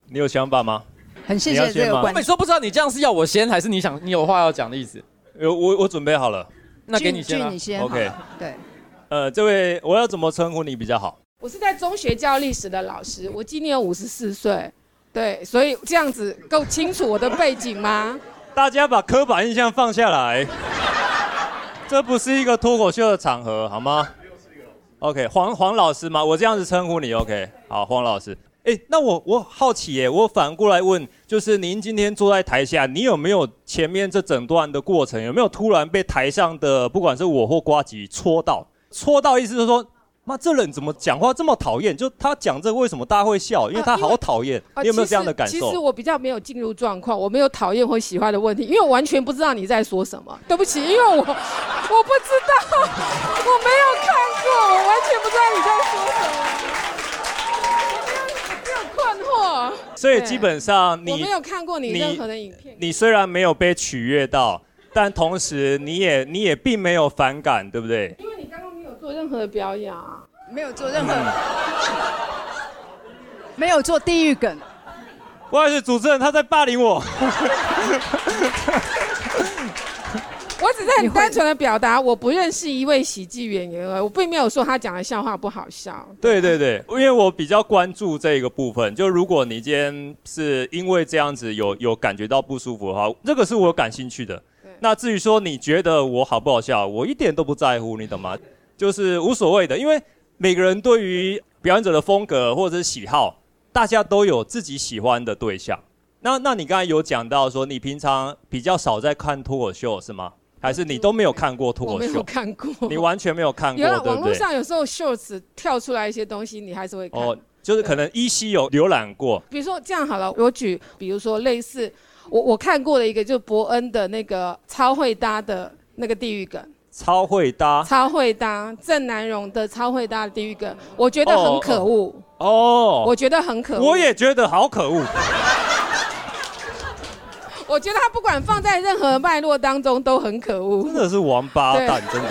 你有想法吗？很谢谢这个观众。我每次都不知道你这样是要我先，还是你想你有话要讲的意思。有我我准备好了，那给你先了。你先，OK。对，呃，这位我要怎么称呼你比较好？我是在中学教历史的老师，我今年有五十四岁，对，所以这样子够清楚我的背景吗？大家把刻板印象放下来，这不是一个脱口秀的场合，好吗？OK，黄黄老师吗？我这样子称呼你，OK？好，黄老师。哎，那我我好奇耶，我反过来问，就是您今天坐在台下，你有没有前面这整段的过程，有没有突然被台上的不管是我或瓜吉戳到？戳到意思就是说，妈这人怎么讲话这么讨厌？就他讲这个为什么大家会笑？因为他好讨厌。呃、你有没有这样的感受？其实，其实我比较没有进入状况，我没有讨厌或喜欢的问题，因为我完全不知道你在说什么。对不起，因为我我不知道，我没有看过，我完全不知道你在说什么。所以基本上你，我没有看过你任何的影片。你虽然没有被取悦到，但同时你也你也并没有反感，对不对？因为你刚刚没有做任何的表演啊，没有做任何，没有做地狱梗。不好意思，主持人他在霸凌我。我只是很单纯的表达，我不认识一位喜剧演员而已，我并没有说他讲的笑话不好笑。对对对，因为我比较关注这个部分，就如果你今天是因为这样子有有感觉到不舒服的话，这个是我感兴趣的。那至于说你觉得我好不好笑，我一点都不在乎，你懂吗？就是无所谓的，因为每个人对于表演者的风格或者是喜好，大家都有自己喜欢的对象。那那你刚才有讲到说你平常比较少在看脱口秀是吗？还是你都没有看过脱口秀？我没有看过，你完全没有看过，对不对？网络上有时候 shorts 跳出来一些东西，你还是会看。哦，就是可能依稀有浏览过。比如说这样好了，我举，比如说类似我我看过的一个，就是伯恩的那个超会搭的那个地狱梗。超会搭。超会搭，郑南榕的超会搭的地狱梗，我觉得很可恶。哦。哦我觉得很可恶。我也觉得好可恶。我觉得他不管放在任何脉络当中都很可恶，真的是王八蛋，真的。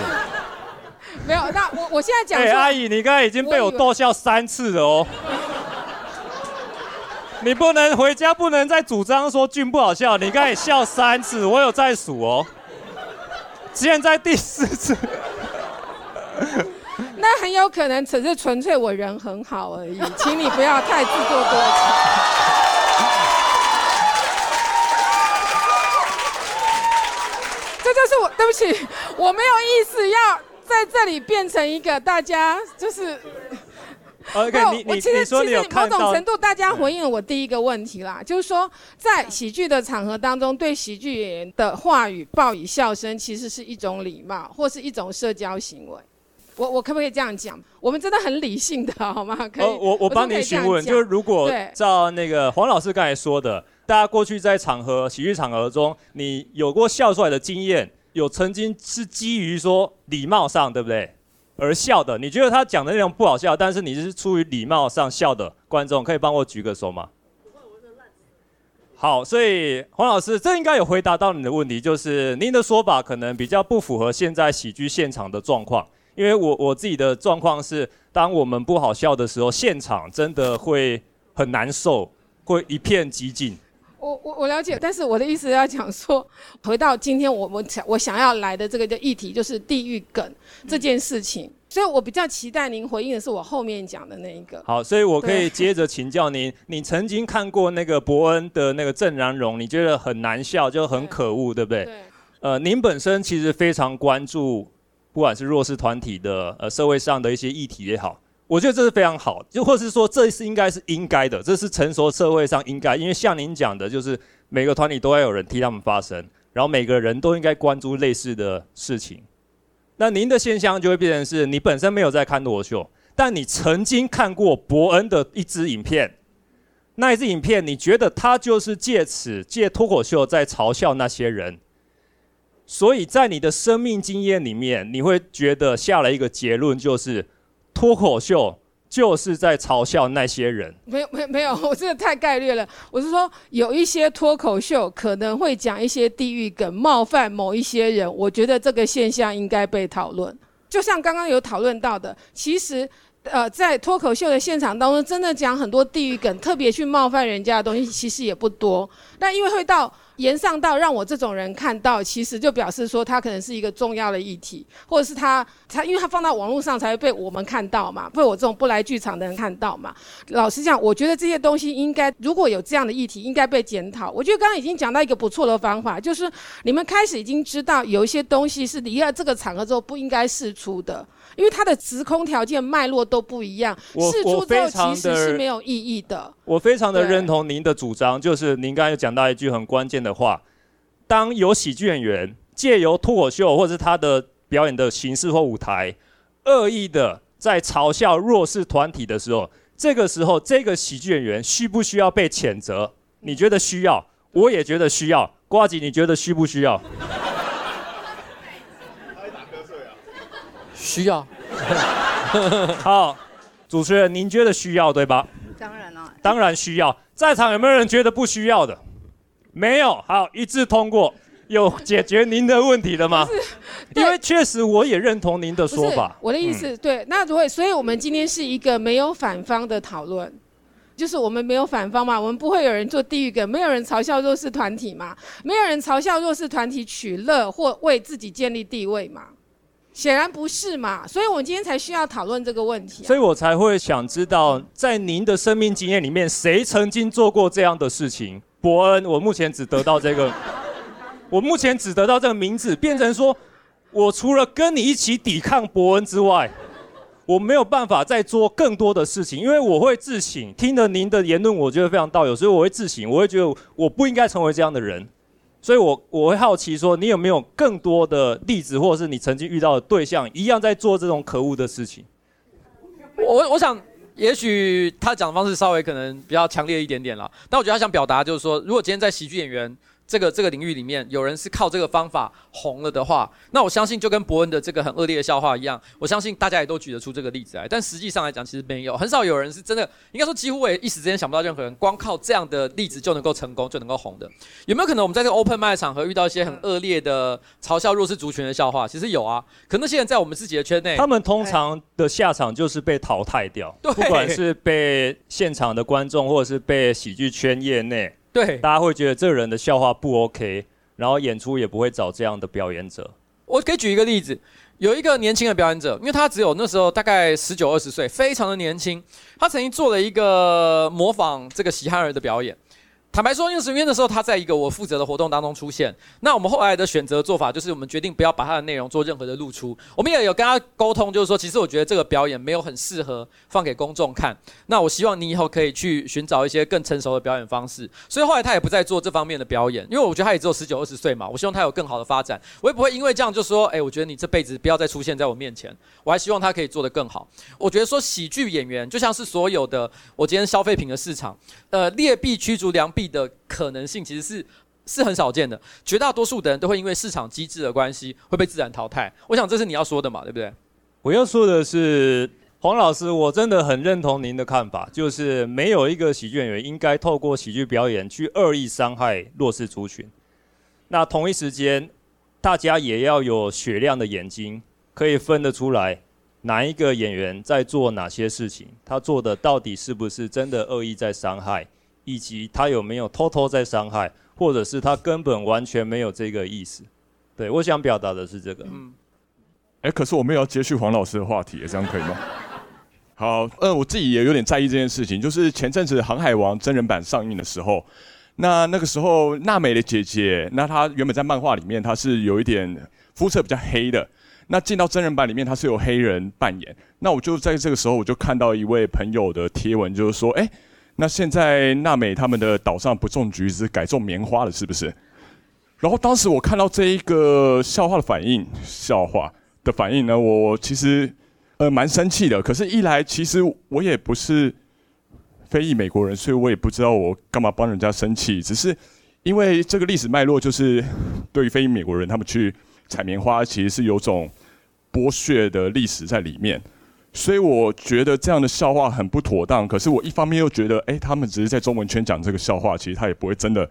没有，那我我现在讲。哎，阿姨，你刚才已经被我逗笑三次了哦。你不能回家，不能再主张说俊不好笑。你刚才笑三次，我有在数哦。现在第四次。那很有可能只是纯粹我人很好而已，请你不要太自作多情。就是我，对不起，我没有意思要在这里变成一个大家就是。OK，你你其实其实某种程度大家回应了我第一个问题啦，就是说在喜剧的场合当中，对喜剧演员的话语报以笑声，其实是一种礼貌或是一种社交行为。我我可不可以这样讲？我们真的很理性的，好吗？可以。呃、我我帮您询问，就是如果照那个黄老师刚才说的。大家过去在场合、喜剧场合中，你有过笑出来的经验，有曾经是基于说礼貌上，对不对？而笑的，你觉得他讲的内容不好笑，但是你是出于礼貌上笑的观众，可以帮我举个手吗？好，所以黄老师，这应该有回答到你的问题，就是您的说法可能比较不符合现在喜剧现场的状况，因为我我自己的状况是，当我们不好笑的时候，现场真的会很难受，会一片寂静。我我我了解，但是我的意思要讲说，回到今天我我想我想要来的这个的议题，就是地狱梗这件事情，所以我比较期待您回应的是我后面讲的那一个。好，所以我可以接着请教您，你曾经看过那个伯恩的那个郑然榕，你觉得很难笑，就很可恶，对不对？对。呃，您本身其实非常关注，不管是弱势团体的呃社会上的一些议题也好。我觉得这是非常好，就或是说这是应该是应该的，这是成熟社会上应该，因为像您讲的，就是每个团体都要有人替他们发声，然后每个人都应该关注类似的事情。那您的现象就会变成是你本身没有在看脱口秀，但你曾经看过伯恩的一支影片，那一支影片你觉得他就是借此借脱口秀在嘲笑那些人，所以在你的生命经验里面，你会觉得下了一个结论就是。脱口秀就是在嘲笑那些人。没有，没有，没有，我真的太概略了。我是说，有一些脱口秀可能会讲一些地域梗，冒犯某一些人。我觉得这个现象应该被讨论。就像刚刚有讨论到的，其实，呃，在脱口秀的现场当中，真的讲很多地域梗，特别去冒犯人家的东西，其实也不多。但因为会到。延上到让我这种人看到，其实就表示说他可能是一个重要的议题，或者是他他，因为他放到网络上才会被我们看到嘛，被我这种不来剧场的人看到嘛。老实讲，我觉得这些东西应该如果有这样的议题，应该被检讨。我觉得刚刚已经讲到一个不错的方法，就是你们开始已经知道有一些东西是离了这个场合之后不应该释出的。因为它的时空条件脉络都不一样，试出之后其实是没有意义的。我非常的认同您的主张，就是您刚才有讲到一句很关键的话：当有喜剧演员借由脱口秀或者是他的表演的形式或舞台，恶意的在嘲笑弱势团体的时候，这个时候这个喜剧演员需不需要被谴责？你觉得需要？我也觉得需要。瓜吉，你觉得需不需要？需要，好，主持人，您觉得需要对吧？当然了，当然需要。在场有没有人觉得不需要的？没有，好，一致通过。有解决您的问题了吗？因为确实我也认同您的说法。我的意思，嗯、对，那如果，所以我们今天是一个没有反方的讨论，就是我们没有反方嘛，我们不会有人做地狱梗，没有人嘲笑弱势团体嘛，没有人嘲笑弱势团体取乐或为自己建立地位嘛。显然不是嘛，所以我们今天才需要讨论这个问题啊。所以我才会想知道，在您的生命经验里面，谁曾经做过这样的事情？伯恩，我目前只得到这个，我目前只得到这个名字，变成说，我除了跟你一起抵抗伯恩之外，我没有办法再做更多的事情，因为我会自省。听了您的言论，我觉得非常道有，所以我会自省，我会觉得我不应该成为这样的人。所以我，我会好奇说，你有没有更多的例子，或者是你曾经遇到的对象，一样在做这种可恶的事情？我我想，也许他讲的方式稍微可能比较强烈一点点啦，但我觉得他想表达就是说，如果今天在喜剧演员。这个这个领域里面有人是靠这个方法红了的话，那我相信就跟伯恩的这个很恶劣的笑话一样，我相信大家也都举得出这个例子来。但实际上来讲，其实没有，很少有人是真的，应该说几乎我也一时之间想不到任何人光靠这样的例子就能够成功，就能够红的。有没有可能我们在这个 open mic 场合遇到一些很恶劣的嘲笑弱势族群的笑话？其实有啊，可那些人在我们自己的圈内，他们通常的下场就是被淘汰掉，不管是被现场的观众，或者是被喜剧圈业内。对，大家会觉得这个人的笑话不 OK，然后演出也不会找这样的表演者。我可以举一个例子，有一个年轻的表演者，因为他只有那时候大概十九二十岁，非常的年轻。他曾经做了一个模仿这个喜憨儿的表演。坦白说，因为是因为那时候他在一个我负责的活动当中出现，那我们后来的选择做法就是我们决定不要把他的内容做任何的露出。我们也有跟他沟通，就是说，其实我觉得这个表演没有很适合放给公众看。那我希望你以后可以去寻找一些更成熟的表演方式。所以后来他也不再做这方面的表演，因为我觉得他也只有十九二十岁嘛。我希望他有更好的发展，我也不会因为这样就说，哎，我觉得你这辈子不要再出现在我面前。我还希望他可以做得更好。我觉得说喜剧演员就像是所有的我今天消费品的市场，呃，劣币驱逐良币的可能性其实是是很少见的，绝大多数的人都会因为市场机制的关系会被自然淘汰。我想这是你要说的嘛，对不对？我要说的是，黄老师，我真的很认同您的看法，就是没有一个喜剧演员应该透过喜剧表演去恶意伤害弱势族群。那同一时间，大家也要有雪亮的眼睛，可以分得出来哪一个演员在做哪些事情，他做的到底是不是真的恶意在伤害，以及他有没有偷偷在伤害，或者是他根本完全没有这个意思。对，我想表达的是这个。嗯。哎，可是我们要接续黄老师的话题，这样可以吗？好，呃，我自己也有点在意这件事情，就是前阵子《航海王》真人版上映的时候，那那个时候娜美的姐姐，那她原本在漫画里面她是有一点肤色比较黑的，那进到真人版里面她是有黑人扮演，那我就在这个时候我就看到一位朋友的贴文，就是说，哎，那现在娜美他们的岛上不种橘子，改种棉花了，是不是？然后当时我看到这一个笑话的反应，笑话。的反应呢？我其实呃蛮生气的。可是，一来其实我也不是非裔美国人，所以我也不知道我干嘛帮人家生气。只是因为这个历史脉络，就是对于非裔美国人，他们去采棉花，其实是有种剥削的历史在里面。所以我觉得这样的笑话很不妥当。可是我一方面又觉得，哎，他们只是在中文圈讲这个笑话，其实他也不会真的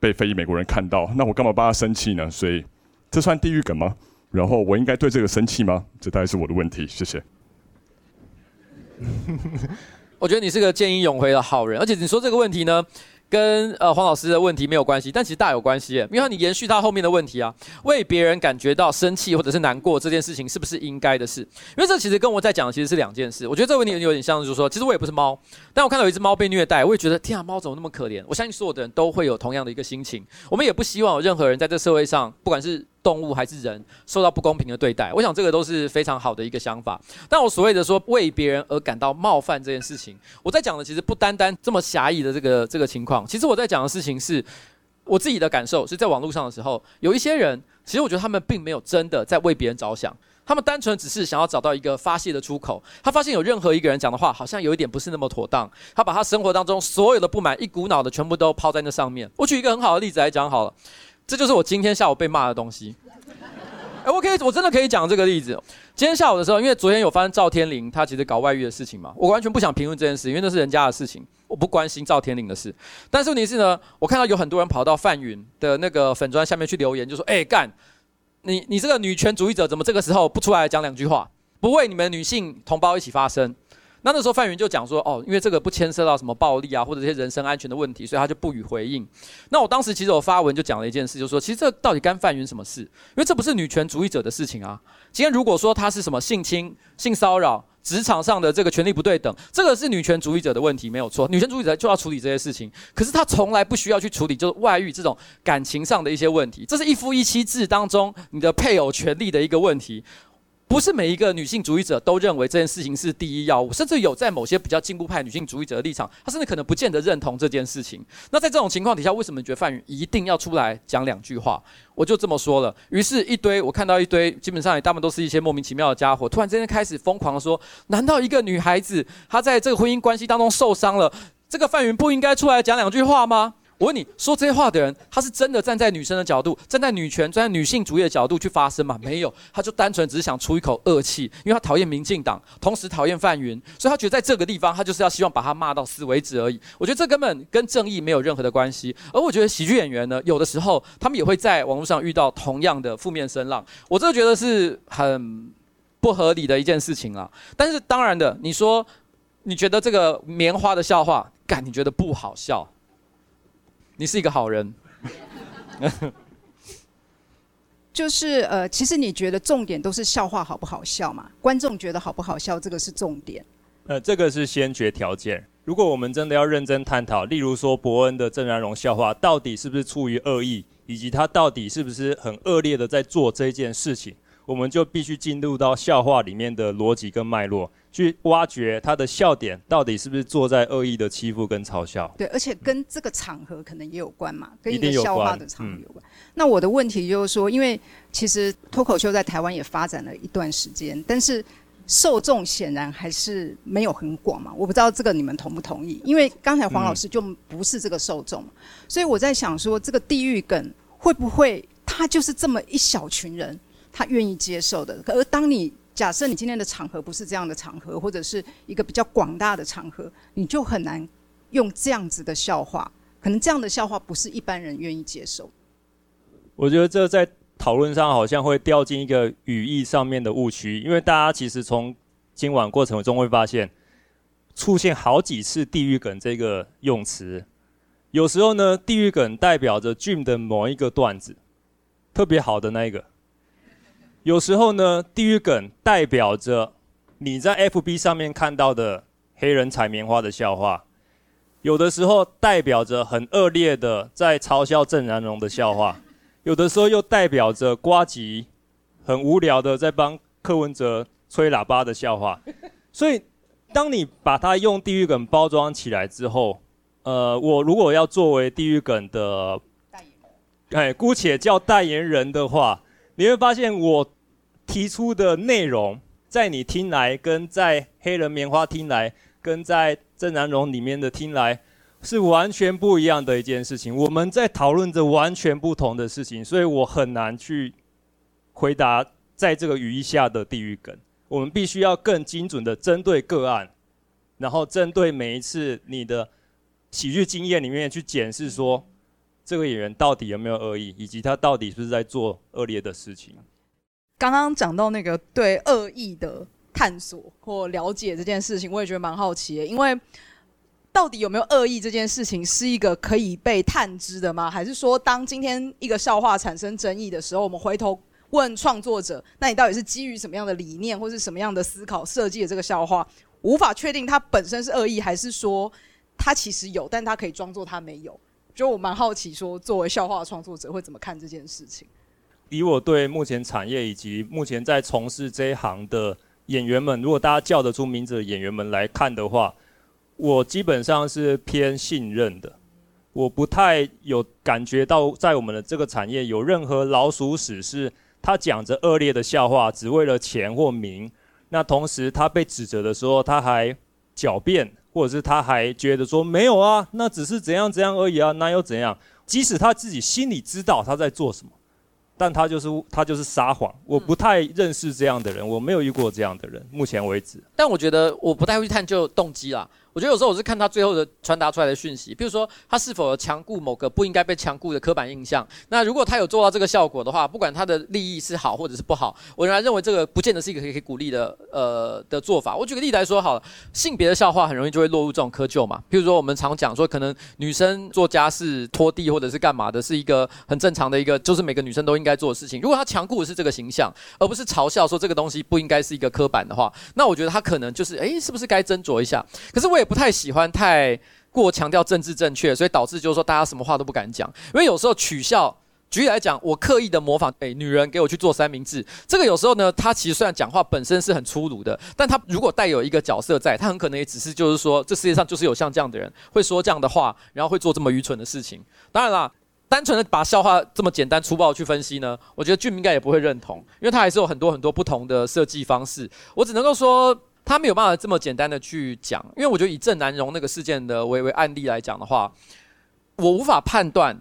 被非裔美国人看到。那我干嘛帮他生气呢？所以这算地狱梗吗？然后我应该对这个生气吗？这大概是我的问题。谢谢。我觉得你是个见义勇为的好人，而且你说这个问题呢，跟呃黄老师的问题没有关系，但其实大有关系，因为你延续他后面的问题啊，为别人感觉到生气或者是难过这件事情是不是应该的事？因为这其实跟我在讲的其实是两件事。我觉得这个问题有点像，就是说，其实我也不是猫，但我看到有一只猫被虐待，我也觉得天啊，猫怎么那么可怜？我相信所有的人都会有同样的一个心情。我们也不希望有任何人在这社会上，不管是动物还是人受到不公平的对待，我想这个都是非常好的一个想法。但我所谓的说为别人而感到冒犯这件事情，我在讲的其实不单单这么狭义的这个这个情况。其实我在讲的事情是我自己的感受，是在网络上的时候，有一些人，其实我觉得他们并没有真的在为别人着想，他们单纯只是想要找到一个发泄的出口。他发现有任何一个人讲的话好像有一点不是那么妥当，他把他生活当中所有的不满一股脑的全部都抛在那上面。我举一个很好的例子来讲好了。这就是我今天下午被骂的东西。哎，我可以，我真的可以讲这个例子。今天下午的时候，因为昨天有发生赵天麟他其实搞外遇的事情嘛，我完全不想评论这件事，因为那是人家的事情，我不关心赵天麟的事。但是问题是呢，我看到有很多人跑到范云的那个粉砖下面去留言，就说：“哎，干，你你这个女权主义者，怎么这个时候不出来讲两句话，不为你们女性同胞一起发声？”那那时候范云就讲说，哦，因为这个不牵涉到什么暴力啊，或者这些人身安全的问题，所以他就不予回应。那我当时其实我发文就讲了一件事，就是说，其实这到底干范云什么事？因为这不是女权主义者的事情啊。今天如果说他是什么性侵、性骚扰、职场上的这个权利不对等，这个是女权主义者的问题，没有错。女权主义者就要处理这些事情，可是他从来不需要去处理就是外遇这种感情上的一些问题。这是一夫一妻制当中你的配偶权利的一个问题。不是每一个女性主义者都认为这件事情是第一要务，甚至有在某些比较进步派女性主义者的立场，她甚至可能不见得认同这件事情。那在这种情况底下，为什么你觉得范云一定要出来讲两句话？我就这么说了。于是，一堆我看到一堆，基本上也大部分都是一些莫名其妙的家伙，突然之间开始疯狂的说：难道一个女孩子她在这个婚姻关系当中受伤了，这个范云不应该出来讲两句话吗？我问你说这些话的人，他是真的站在女生的角度，站在女权、站在女性主义的角度去发声吗？没有，他就单纯只是想出一口恶气，因为他讨厌民进党，同时讨厌范云，所以他觉得在这个地方，他就是要希望把他骂到死为止而已。我觉得这根本跟正义没有任何的关系。而我觉得喜剧演员呢，有的时候他们也会在网络上遇到同样的负面声浪，我真的觉得是很不合理的一件事情啊。但是当然的，你说你觉得这个棉花的笑话，干你觉得不好笑？你是一个好人，就是呃，其实你觉得重点都是笑话好不好笑嘛？观众觉得好不好笑，这个是重点。呃，这个是先决条件。如果我们真的要认真探讨，例如说伯恩的郑然荣笑话，到底是不是出于恶意，以及他到底是不是很恶劣的在做这件事情，我们就必须进入到笑话里面的逻辑跟脉络。去挖掘他的笑点到底是不是坐在恶意的欺负跟嘲笑？对，而且跟这个场合可能也有关嘛，跟一个笑话的场合有关。嗯、那我的问题就是说，因为其实脱口秀在台湾也发展了一段时间，但是受众显然还是没有很广嘛。我不知道这个你们同不同意？因为刚才黄老师就不是这个受众，嗯、所以我在想说，这个地域梗会不会他就是这么一小群人他愿意接受的？而当你假设你今天的场合不是这样的场合，或者是一个比较广大的场合，你就很难用这样子的笑话。可能这样的笑话不是一般人愿意接受。我觉得这在讨论上好像会掉进一个语义上面的误区，因为大家其实从今晚过程中会发现，出现好几次“地狱梗”这个用词。有时候呢，“地狱梗”代表着 Jim 的某一个段子，特别好的那一个；有时候呢，“地狱梗”代表着你在 FB 上面看到的黑人采棉花的笑话；有的时候代表着很恶劣的在嘲笑郑南榕的笑话；有的时候又代表着瓜吉很无聊的在帮柯文哲吹喇叭的笑话。所以，当你把它用“地狱梗”包装起来之后，呃，我如果要作为地狱梗的代言人，哎，姑且叫代言人的话，你会发现我提出的内容，在你听来，跟在黑人棉花听来，跟在郑南荣里面的听来，是完全不一样的一件事情。我们在讨论着完全不同的事情，所以我很难去回答在这个语义下的地狱梗。我们必须要更精准的针对个案，然后针对每一次你的。喜剧经验里面去检视说，这个演员到底有没有恶意，以及他到底是不是在做恶劣的事情。刚刚讲到那个对恶意的探索或了解这件事情，我也觉得蛮好奇的。因为到底有没有恶意这件事情，是一个可以被探知的吗？还是说，当今天一个笑话产生争议的时候，我们回头问创作者，那你到底是基于什么样的理念，或是什么样的思考设计的这个笑话？无法确定它本身是恶意，还是说？他其实有，但他可以装作他没有。就我蛮好奇，说作为笑话创作者会怎么看这件事情？以我对目前产业以及目前在从事这一行的演员们，如果大家叫得出名字的演员们来看的话，我基本上是偏信任的。我不太有感觉到在我们的这个产业有任何老鼠屎，是他讲着恶劣的笑话，只为了钱或名。那同时他被指责的时候，他还狡辩。或者是他还觉得说没有啊，那只是怎样怎样而已啊，那又怎样？即使他自己心里知道他在做什么，但他就是他就是撒谎。我不太认识这样的人，我没有遇过这样的人，目前为止。但我觉得我不太会去探究动机啦。我觉得有时候我是看他最后的传达出来的讯息，比如说他是否有强固某个不应该被强固的刻板印象。那如果他有做到这个效果的话，不管他的利益是好或者是不好，我仍然认为这个不见得是一个可以可以鼓励的呃的做法。我举个例子来说好了，性别的笑话很容易就会落入这种窠臼嘛。比如说我们常讲说，可能女生做家事、拖地或者是干嘛的，是一个很正常的一个，就是每个女生都应该做的事情。如果他强固的是这个形象，而不是嘲笑说这个东西不应该是一个刻板的话，那我觉得他可能就是诶，是不是该斟酌一下？可是我也不太喜欢太过强调政治正确，所以导致就是说大家什么话都不敢讲。因为有时候取笑，举例来讲，我刻意的模仿，诶，女人给我去做三明治，这个有时候呢，他其实虽然讲话本身是很粗鲁的，但他如果带有一个角色在，他很可能也只是就是说，这世界上就是有像这样的人会说这样的话，然后会做这么愚蠢的事情。当然啦，单纯的把笑话这么简单粗暴去分析呢，我觉得俊明应该也不会认同，因为他还是有很多很多不同的设计方式。我只能够说。他没有办法这么简单的去讲，因为我觉得以郑南荣那个事件的为为案例来讲的话，我无法判断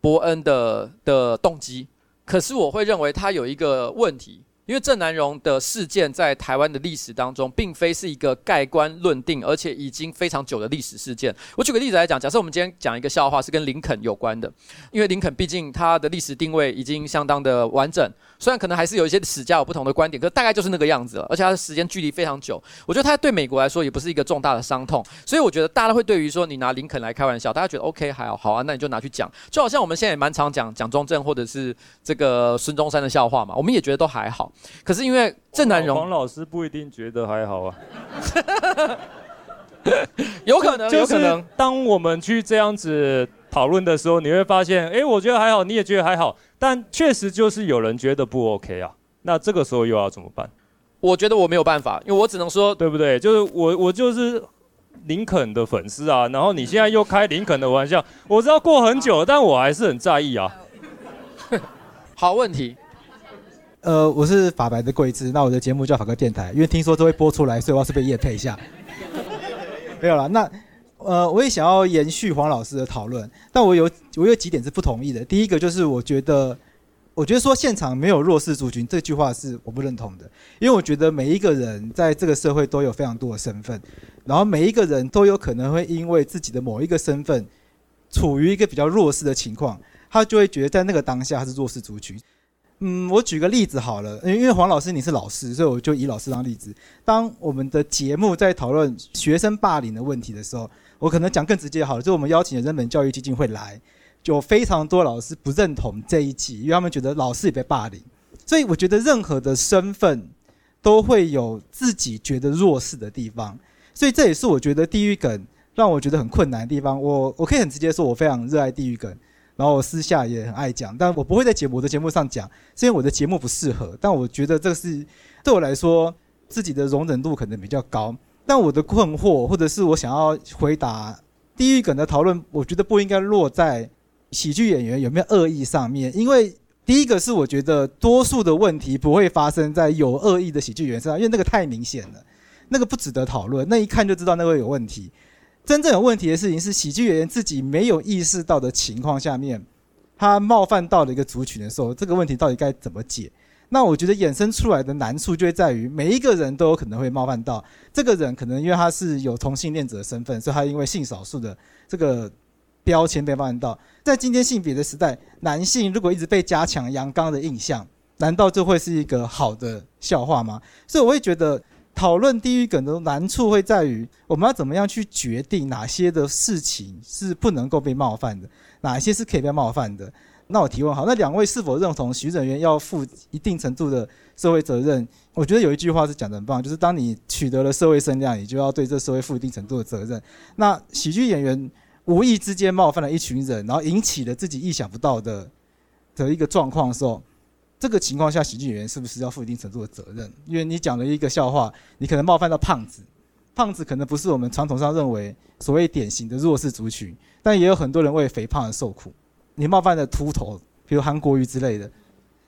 伯恩的的动机，可是我会认为他有一个问题。因为郑南榕的事件在台湾的历史当中，并非是一个盖棺论定，而且已经非常久的历史事件。我举个例子来讲，假设我们今天讲一个笑话是跟林肯有关的，因为林肯毕竟他的历史定位已经相当的完整，虽然可能还是有一些史家有不同的观点，可大概就是那个样子了。而且他的时间距离非常久，我觉得他对美国来说也不是一个重大的伤痛，所以我觉得大家会对于说你拿林肯来开玩笑，大家觉得 OK 还好，好啊，那你就拿去讲，就好像我们现在也蛮常讲蒋中正或者是这个孙中山的笑话嘛，我们也觉得都还好。可是因为郑南荣，黄老师不一定觉得还好啊，有可能，有可能。当我们去这样子讨论的时候，你会发现，哎，我觉得还好，你也觉得还好，但确实就是有人觉得不 OK 啊。那这个时候又要怎么办？我觉得我没有办法，因为我只能说，对不对？就是我，我就是林肯的粉丝啊。然后你现在又开林肯的玩笑，我知道过很久，但我还是很在意啊。好问题。呃，我是法白的桂枝，那我的节目叫法哥电台，因为听说都会播出来，所以我要是被夜配一下。没有了，那呃，我也想要延续黄老师的讨论，但我有我有几点是不同意的。第一个就是我觉得我觉得说现场没有弱势族群这句话是我不认同的，因为我觉得每一个人在这个社会都有非常多的身份，然后每一个人都有可能会因为自己的某一个身份处于一个比较弱势的情况，他就会觉得在那个当下他是弱势族群。嗯，我举个例子好了，因为黄老师你是老师，所以我就以老师当例子。当我们的节目在讨论学生霸凌的问题的时候，我可能讲更直接好了，就我们邀请的人本教育基金会来。就非常多老师不认同这一集，因为他们觉得老师也被霸凌，所以我觉得任何的身份都会有自己觉得弱势的地方，所以这也是我觉得地狱梗让我觉得很困难的地方。我我可以很直接说，我非常热爱地狱梗，然后我私下也很爱讲，但我不会在节我的节目上讲，是因为我的节目不适合。但我觉得这是对我来说自己的容忍度可能比较高，但我的困惑或者是我想要回答地狱梗的讨论，我觉得不应该落在。喜剧演员有没有恶意上面？因为第一个是我觉得多数的问题不会发生在有恶意的喜剧演员身上，因为那个太明显了，那个不值得讨论，那一看就知道那个有问题。真正有问题的事情是喜剧演员自己没有意识到的情况下面，他冒犯到了一个族群的时候，这个问题到底该怎么解？那我觉得衍生出来的难处就会在于每一个人都有可能会冒犯到这个人，可能因为他是有同性恋者的身份，所以他因为性少数的这个。标签被冒犯到，在今天性别的时代，男性如果一直被加强阳刚的印象，难道这会是一个好的笑话吗？所以我会觉得，讨论地狱梗的难处会在于，我们要怎么样去决定哪些的事情是不能够被冒犯的，哪些是可以被冒犯的。那我提问好，那两位是否认同喜剧演员要负一定程度的社会责任？我觉得有一句话是讲得很棒，就是当你取得了社会声量，你就要对这社会负一定程度的责任。那喜剧演员。无意之间冒犯了一群人，然后引起了自己意想不到的的一个状况的时候，这个情况下，喜剧演员是不是要负一定程度的责任？因为你讲了一个笑话，你可能冒犯到胖子，胖子可能不是我们传统上认为所谓典型的弱势族群，但也有很多人为肥胖而受苦。你冒犯了秃头，比如韩国瑜之类的。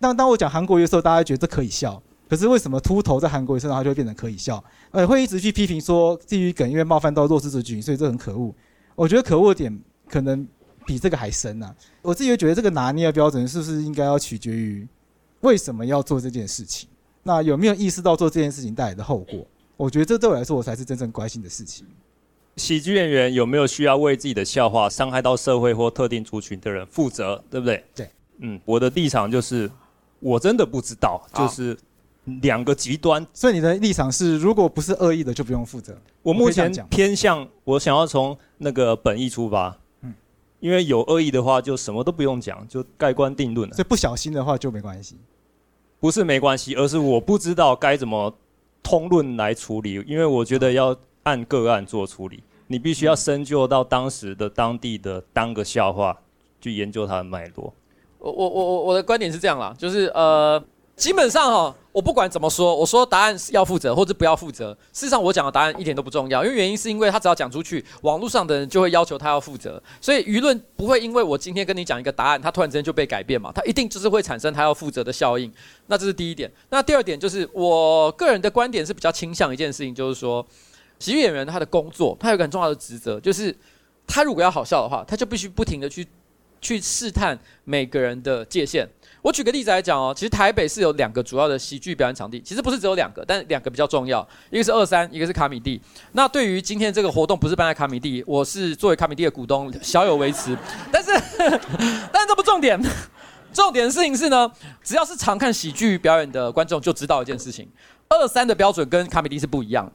当当我讲韩国瑜的时候，大家觉得这可以笑，可是为什么秃头在韩国瑜身上它就会变成可以笑？呃，会一直去批评说地狱梗，因为冒犯到弱势族群，所以这很可恶。我觉得可恶点可能比这个还深啊！我自己觉得这个拿捏的标准是不是应该要取决于为什么要做这件事情？那有没有意识到做这件事情带来的后果？我觉得这对我来说，我才是真正关心的事情。喜剧演员有没有需要为自己的笑话伤害到社会或特定族群的人负责？对不对？对。嗯，我的立场就是我真的不知道，就是。两个极端，所以你的立场是，如果不是恶意的就不用负责。我目前偏向我想要从那个本意出发，嗯，因为有恶意的话就什么都不用讲，就盖棺定论了。所以不小心的话就没关系，不是没关系，而是我不知道该怎么通论来处理，因为我觉得要按个案做处理，你必须要深究到当时的当地的当个笑话，去研究它的脉络。我我我我我的观点是这样啦，就是呃。基本上哈，我不管怎么说，我说答案是要负责或者不要负责。事实上，我讲的答案一点都不重要，因为原因是因为他只要讲出去，网络上的人就会要求他要负责，所以舆论不会因为我今天跟你讲一个答案，他突然之间就被改变嘛，他一定就是会产生他要负责的效应。那这是第一点。那第二点就是我个人的观点是比较倾向一件事情，就是说，喜剧演员他的工作，他有个很重要的职责，就是他如果要好笑的话，他就必须不停地去去试探每个人的界限。我举个例子来讲哦，其实台北是有两个主要的喜剧表演场地，其实不是只有两个，但两个比较重要，一个是二三，一个是卡米蒂。那对于今天这个活动不是办在卡米蒂，我是作为卡米蒂的股东，小有维持。但是，但是这不重点，重点的事情是呢，只要是常看喜剧表演的观众就知道一件事情，二三的标准跟卡米蒂是不一样的，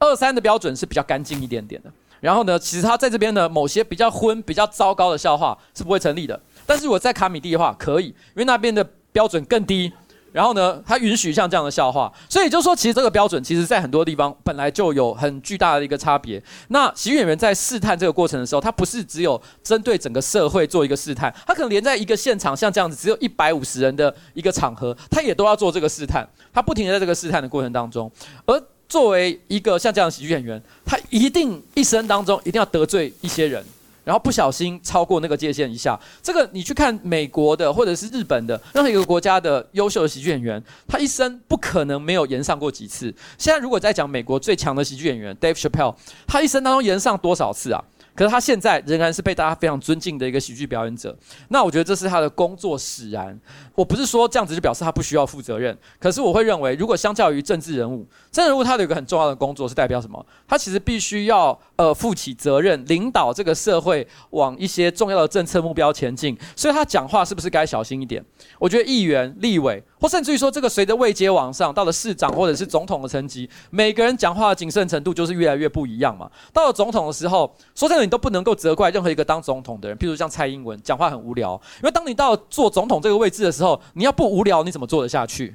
二三的标准是比较干净一点点的。然后呢，其实他在这边的，某些比较昏、比较糟糕的笑话是不会成立的。但是我在卡米蒂的话可以，因为那边的标准更低，然后呢，它允许像这样的笑话，所以就说其实这个标准，其实在很多地方本来就有很巨大的一个差别。那喜剧演员在试探这个过程的时候，他不是只有针对整个社会做一个试探，他可能连在一个现场像这样子只有一百五十人的一个场合，他也都要做这个试探，他不停的在这个试探的过程当中。而作为一个像这样的喜剧演员，他一定一生当中一定要得罪一些人。然后不小心超过那个界限一下，这个你去看美国的或者是日本的任何一个国家的优秀的喜剧演员，他一生不可能没有演上过几次。现在如果再讲美国最强的喜剧演员 Dave Chappelle，他一生当中演上多少次啊？可是他现在仍然是被大家非常尊敬的一个喜剧表演者。那我觉得这是他的工作使然。我不是说这样子就表示他不需要负责任，可是我会认为，如果相较于政治人物，政治人物他有一个很重要的工作是代表什么？他其实必须要呃负起责任，领导这个社会往一些重要的政策目标前进。所以他讲话是不是该小心一点？我觉得议员、立委，或甚至于说这个随着位阶往上，到了市长或者是总统的层级，每个人讲话的谨慎程度就是越来越不一样嘛。到了总统的时候，说真的，你都不能够责怪任何一个当总统的人，譬如像蔡英文讲话很无聊，因为当你到做总统这个位置的时候，你要不无聊，你怎么做得下去？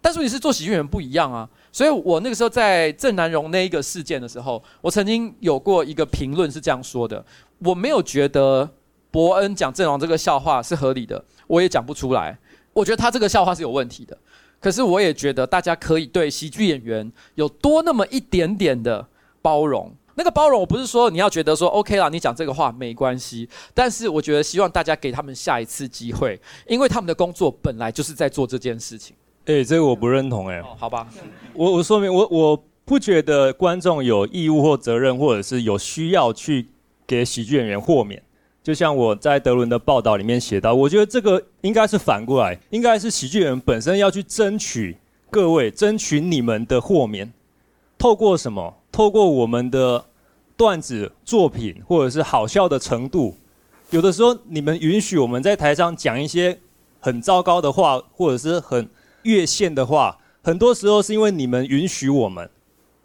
但是你是做喜剧演员不一样啊，所以我那个时候在郑南榕那一个事件的时候，我曾经有过一个评论是这样说的：我没有觉得伯恩讲阵亡这个笑话是合理的，我也讲不出来。我觉得他这个笑话是有问题的，可是我也觉得大家可以对喜剧演员有多那么一点点的包容。那个包容，我不是说你要觉得说 OK 啦，你讲这个话没关系。但是我觉得希望大家给他们下一次机会，因为他们的工作本来就是在做这件事情。哎、欸，这个我不认同哎、欸哦。好吧，我我说明我我不觉得观众有义务或责任，或者是有需要去给喜剧演员豁免。就像我在德伦的报道里面写到，我觉得这个应该是反过来，应该是喜剧演员本身要去争取各位，争取你们的豁免，透过什么？透过我们的段子作品，或者是好笑的程度，有的时候你们允许我们在台上讲一些很糟糕的话，或者是很越线的话，很多时候是因为你们允许我们。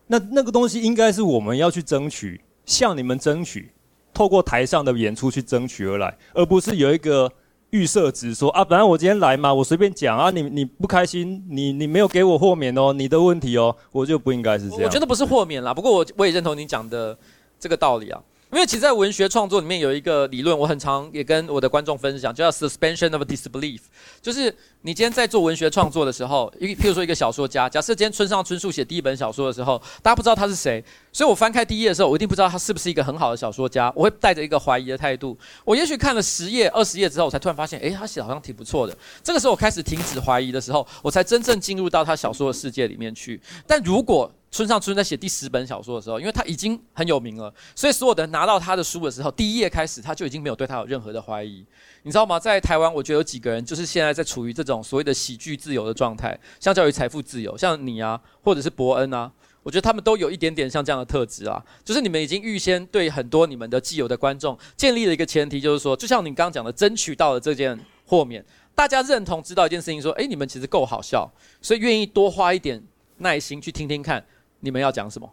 那那个东西应该是我们要去争取，向你们争取，透过台上的演出去争取而来，而不是有一个预设值说啊，本来我今天来嘛，我随便讲啊，你你不开心，你你没有给我豁免哦，你的问题哦，我就不应该是这样。我觉得不是豁免啦，不过我我也认同你讲的。这个道理啊，因为其实，在文学创作里面有一个理论，我很常也跟我的观众分享，就叫 suspension of disbelief，就是你今天在做文学创作的时候，一譬如说一个小说家，假设今天村上春树写第一本小说的时候，大家不知道他是谁，所以我翻开第一页的时候，我一定不知道他是不是一个很好的小说家，我会带着一个怀疑的态度，我也许看了十页、二十页之后，我才突然发现，诶，他写的好像挺不错的，这个时候我开始停止怀疑的时候，我才真正进入到他小说的世界里面去。但如果村上春在写第十本小说的时候，因为他已经很有名了，所以所有的人拿到他的书的时候，第一页开始他就已经没有对他有任何的怀疑。你知道吗？在台湾，我觉得有几个人就是现在在处于这种所谓的喜剧自由的状态，相较于财富自由，像你啊，或者是伯恩啊，我觉得他们都有一点点像这样的特质啊，就是你们已经预先对很多你们的既有的观众建立了一个前提，就是说，就像你刚刚讲的，争取到了这件豁免，大家认同知道一件事情，说，诶，你们其实够好笑，所以愿意多花一点耐心去听听看。你们要讲什么，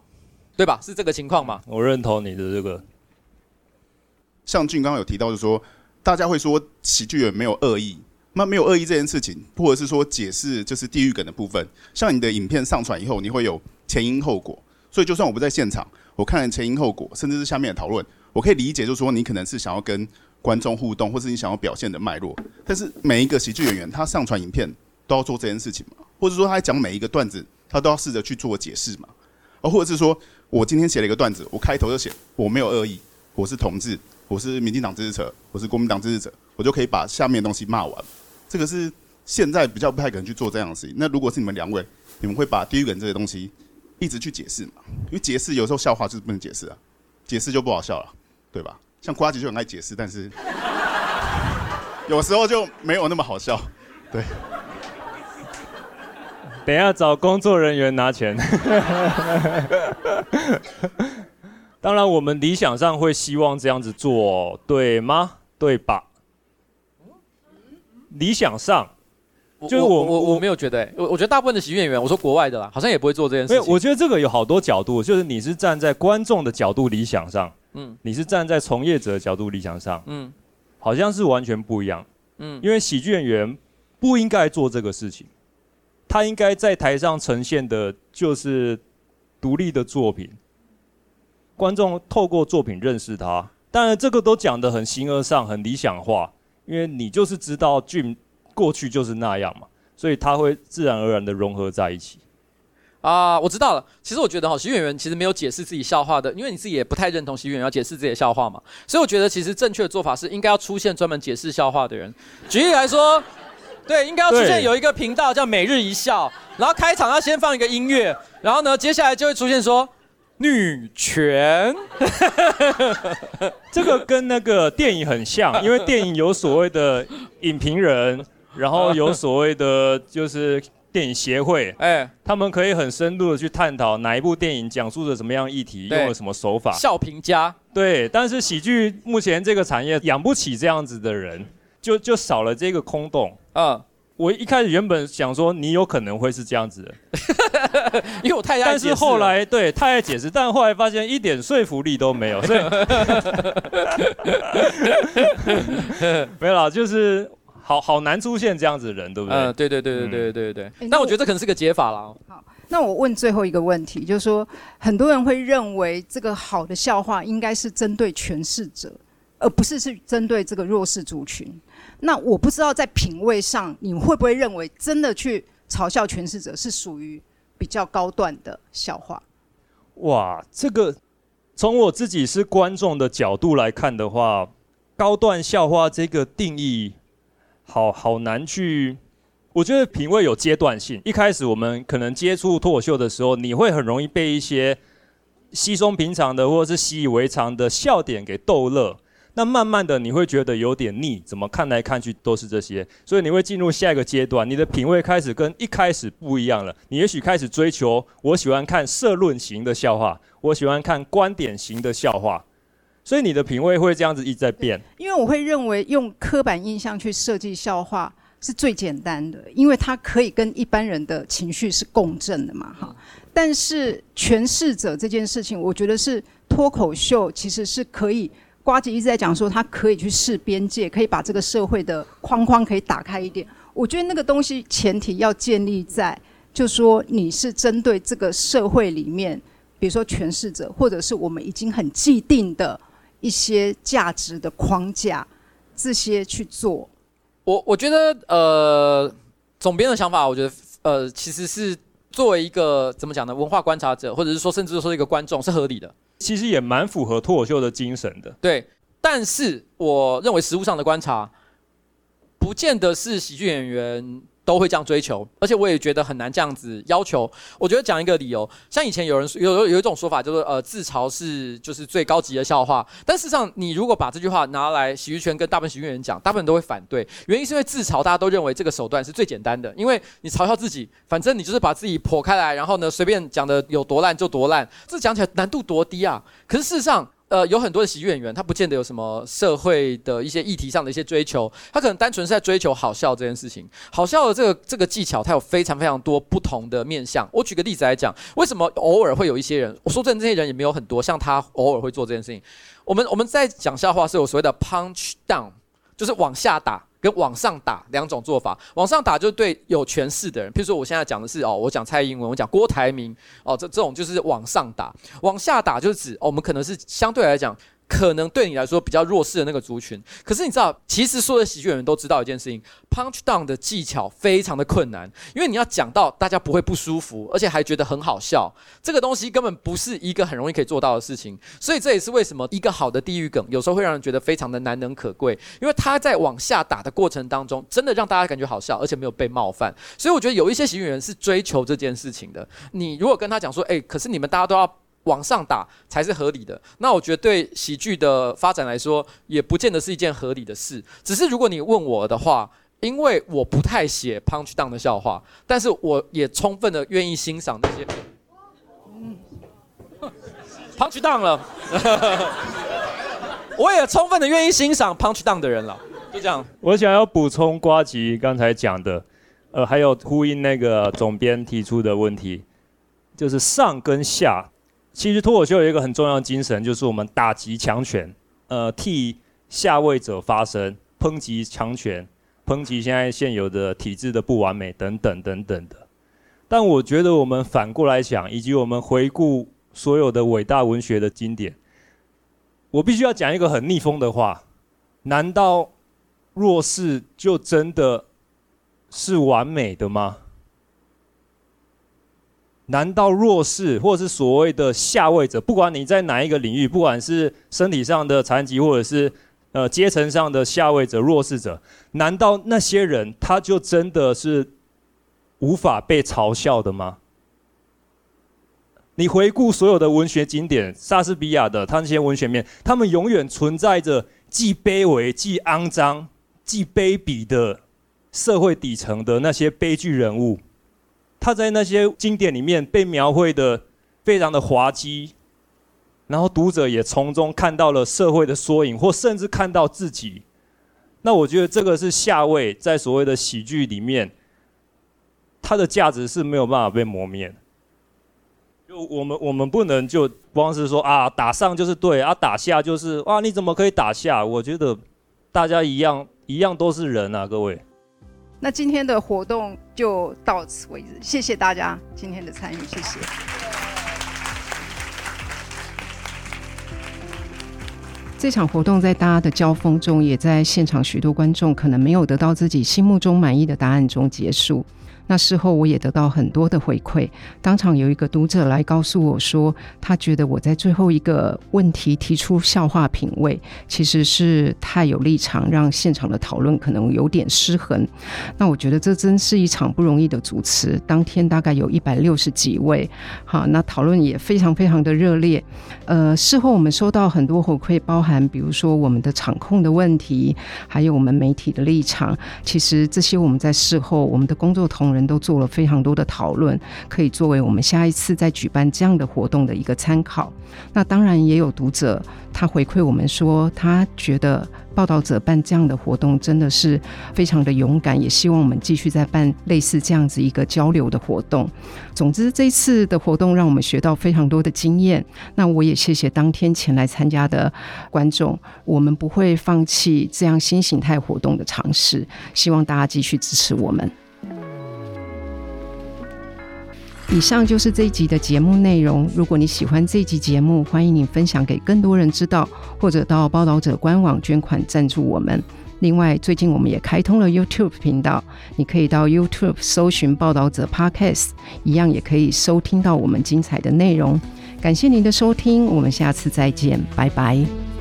对吧？是这个情况吗？我认同你的这个。像俊刚刚有提到，就是说大家会说喜剧人没有恶意，那没有恶意这件事情，或者是说解释就是地狱梗的部分。像你的影片上传以后，你会有前因后果，所以就算我不在现场，我看了前因后果，甚至是下面的讨论，我可以理解，就是说你可能是想要跟观众互动，或是你想要表现的脉络。但是每一个喜剧演员他上传影片都要做这件事情嘛，或者说他讲每一个段子，他都要试着去做解释嘛。或者是说，我今天写了一个段子，我开头就写我没有恶意，我是同志，我是民进党支持者，我是国民党支持者，我就可以把下面的东西骂完。这个是现在比较不太可能去做这样的事情。那如果是你们两位，你们会把地狱梗这些东西一直去解释吗？因为解释有时候笑话就是不能解释啊，解释就不好笑了，对吧？像瓜吉就很爱解释，但是 有时候就没有那么好笑，对。等一下找工作人员拿钱。当然，我们理想上会希望这样子做，对吗？对吧？理想上，就是我我我没有觉得、欸，我我觉得大部分的喜剧演员，我说国外的啦，好像也不会做这件事情。没有，我觉得这个有好多角度，就是你是站在观众的角度理想上，嗯，你是站在从业者的角度理想上，嗯，好像是完全不一样，嗯，因为喜剧演员不应该做这个事情。他应该在台上呈现的就是独立的作品，观众透过作品认识他。当然，这个都讲得很形而上、很理想化，因为你就是知道俊过去就是那样嘛，所以他会自然而然的融合在一起。啊、我知道了。其实我觉得哈，喜剧演员其实没有解释自己笑话的，因为你自己也不太认同喜剧演员要解释自己的笑话嘛。所以我觉得其实正确的做法是应该要出现专门解释笑话的人。举例来说。对，应该要出现有一个频道叫每日一笑，然后开场要先放一个音乐，然后呢，接下来就会出现说，女权，这个跟那个电影很像，因为电影有所谓的影评人，然后有所谓的就是电影协会，哎，他们可以很深度的去探讨哪一部电影讲述着什么样议题，用了什么手法。笑评家，对，但是喜剧目前这个产业养不起这样子的人，就就少了这个空洞。嗯。我一开始原本想说你有可能会是这样子的，因为我太爱，但是后来对太爱解释，但后来发现一点说服力都没有，所以 没有啦，就是好好难出现这样子的人，对不对？嗯，对对对对对对对对。那我觉得这可能是个解法啦。好，那我问最后一个问题，就是说很多人会认为这个好的笑话应该是针对权势者，而不是是针对这个弱势族群。那我不知道在品味上，你会不会认为真的去嘲笑诠释者是属于比较高段的笑话？哇，这个从我自己是观众的角度来看的话，高段笑话这个定义好好难去。我觉得品味有阶段性，一开始我们可能接触脱口秀的时候，你会很容易被一些稀松平常的或者是习以为常的笑点给逗乐。那慢慢的你会觉得有点腻，怎么看来看去都是这些，所以你会进入下一个阶段，你的品味开始跟一开始不一样了。你也许开始追求，我喜欢看社论型的笑话，我喜欢看观点型的笑话，所以你的品味会这样子一直在变。因为我会认为用刻板印象去设计笑话是最简单的，因为它可以跟一般人的情绪是共振的嘛，哈。但是诠释者这件事情，我觉得是脱口秀其实是可以。瓜吉一直在讲说，他可以去试边界，可以把这个社会的框框可以打开一点。我觉得那个东西前提要建立在，就说你是针对这个社会里面，比如说诠释者，或者是我们已经很既定的一些价值的框架，这些去做。我我觉得，呃，总编的想法，我觉得，呃，其实是作为一个怎么讲呢，文化观察者，或者是说，甚至说一个观众，是合理的。其实也蛮符合脱口秀的精神的，对。但是我认为实物上的观察，不见得是喜剧演员。都会这样追求，而且我也觉得很难这样子要求。我觉得讲一个理由，像以前有人有有一种说法，就是呃自嘲是就是最高级的笑话。但事实上，你如果把这句话拿来喜剧圈跟大部分喜剧人讲，大部分都会反对。原因是因为自嘲，大家都认为这个手段是最简单的，因为你嘲笑自己，反正你就是把自己剖开来，然后呢随便讲的有多烂就多烂，这讲起来难度多低啊！可是事实上。呃，有很多的喜剧演员，他不见得有什么社会的一些议题上的一些追求，他可能单纯是在追求好笑这件事情。好笑的这个这个技巧，它有非常非常多不同的面向。我举个例子来讲，为什么偶尔会有一些人，我说真的，这些人也没有很多，像他偶尔会做这件事情。我们我们在讲笑话是有所谓的 punch down，就是往下打。往上打两种做法，往上打就是对有权势的人，譬如说我现在讲的是哦，我讲蔡英文，我讲郭台铭，哦，这这种就是往上打，往下打就是指哦，我们可能是相对来讲。可能对你来说比较弱势的那个族群，可是你知道，其实所有的喜剧演员都知道一件事情，punch down 的技巧非常的困难，因为你要讲到大家不会不舒服，而且还觉得很好笑，这个东西根本不是一个很容易可以做到的事情。所以这也是为什么一个好的地狱梗有时候会让人觉得非常的难能可贵，因为他在往下打的过程当中，真的让大家感觉好笑，而且没有被冒犯。所以我觉得有一些喜剧演员是追求这件事情的。你如果跟他讲说，诶，可是你们大家都要。往上打才是合理的，那我觉得对喜剧的发展来说，也不见得是一件合理的事。只是如果你问我的话，因为我不太写 punch down 的笑话，但是我也充分的愿意欣赏那些，嗯，punch down 了，我也充分的愿意欣赏 punch down 的人了。就这样，我想要补充瓜吉刚才讲的，呃，还有呼应那个总编提出的问题，就是上跟下。其实脱口秀有一个很重要的精神，就是我们打击强权，呃，替下位者发声，抨击强权，抨击现在现有的体制的不完美等等等等的。但我觉得我们反过来想，以及我们回顾所有的伟大文学的经典，我必须要讲一个很逆风的话：难道弱势就真的是完美的吗？难道弱势，或是所谓的下位者，不管你在哪一个领域，不管是身体上的残疾，或者是呃阶层上的下位者、弱势者，难道那些人他就真的是无法被嘲笑的吗？你回顾所有的文学经典，莎士比亚的他那些文学面，他们永远存在着既卑微、既肮脏、既卑鄙的社会底层的那些悲剧人物。他在那些经典里面被描绘的非常的滑稽，然后读者也从中看到了社会的缩影，或甚至看到自己。那我觉得这个是下位在所谓的喜剧里面，它的价值是没有办法被磨灭的。就我们我们不能就光是说啊打上就是对啊打下就是哇你怎么可以打下？我觉得大家一样一样都是人啊，各位。那今天的活动就到此为止，谢谢大家今天的参与，谢谢。这场活动在大家的交锋中，也在现场许多观众可能没有得到自己心目中满意的答案中结束。那事后我也得到很多的回馈，当场有一个读者来告诉我说，他觉得我在最后一个问题提出笑话品味，其实是太有立场，让现场的讨论可能有点失衡。那我觉得这真是一场不容易的主持，当天大概有一百六十几位，好，那讨论也非常非常的热烈。呃，事后我们收到很多回馈，包含比如说我们的场控的问题，还有我们媒体的立场，其实这些我们在事后我们的工作同仁。人都做了非常多的讨论，可以作为我们下一次再举办这样的活动的一个参考。那当然也有读者他回馈我们说，他觉得报道者办这样的活动真的是非常的勇敢，也希望我们继续再办类似这样子一个交流的活动。总之，这次的活动让我们学到非常多的经验。那我也谢谢当天前来参加的观众，我们不会放弃这样新形态活动的尝试，希望大家继续支持我们。以上就是这一集的节目内容。如果你喜欢这一集节目，欢迎你分享给更多人知道，或者到报道者官网捐款赞助我们。另外，最近我们也开通了 YouTube 频道，你可以到 YouTube 搜寻报道者 Podcast，一样也可以收听到我们精彩的内容。感谢您的收听，我们下次再见，拜拜。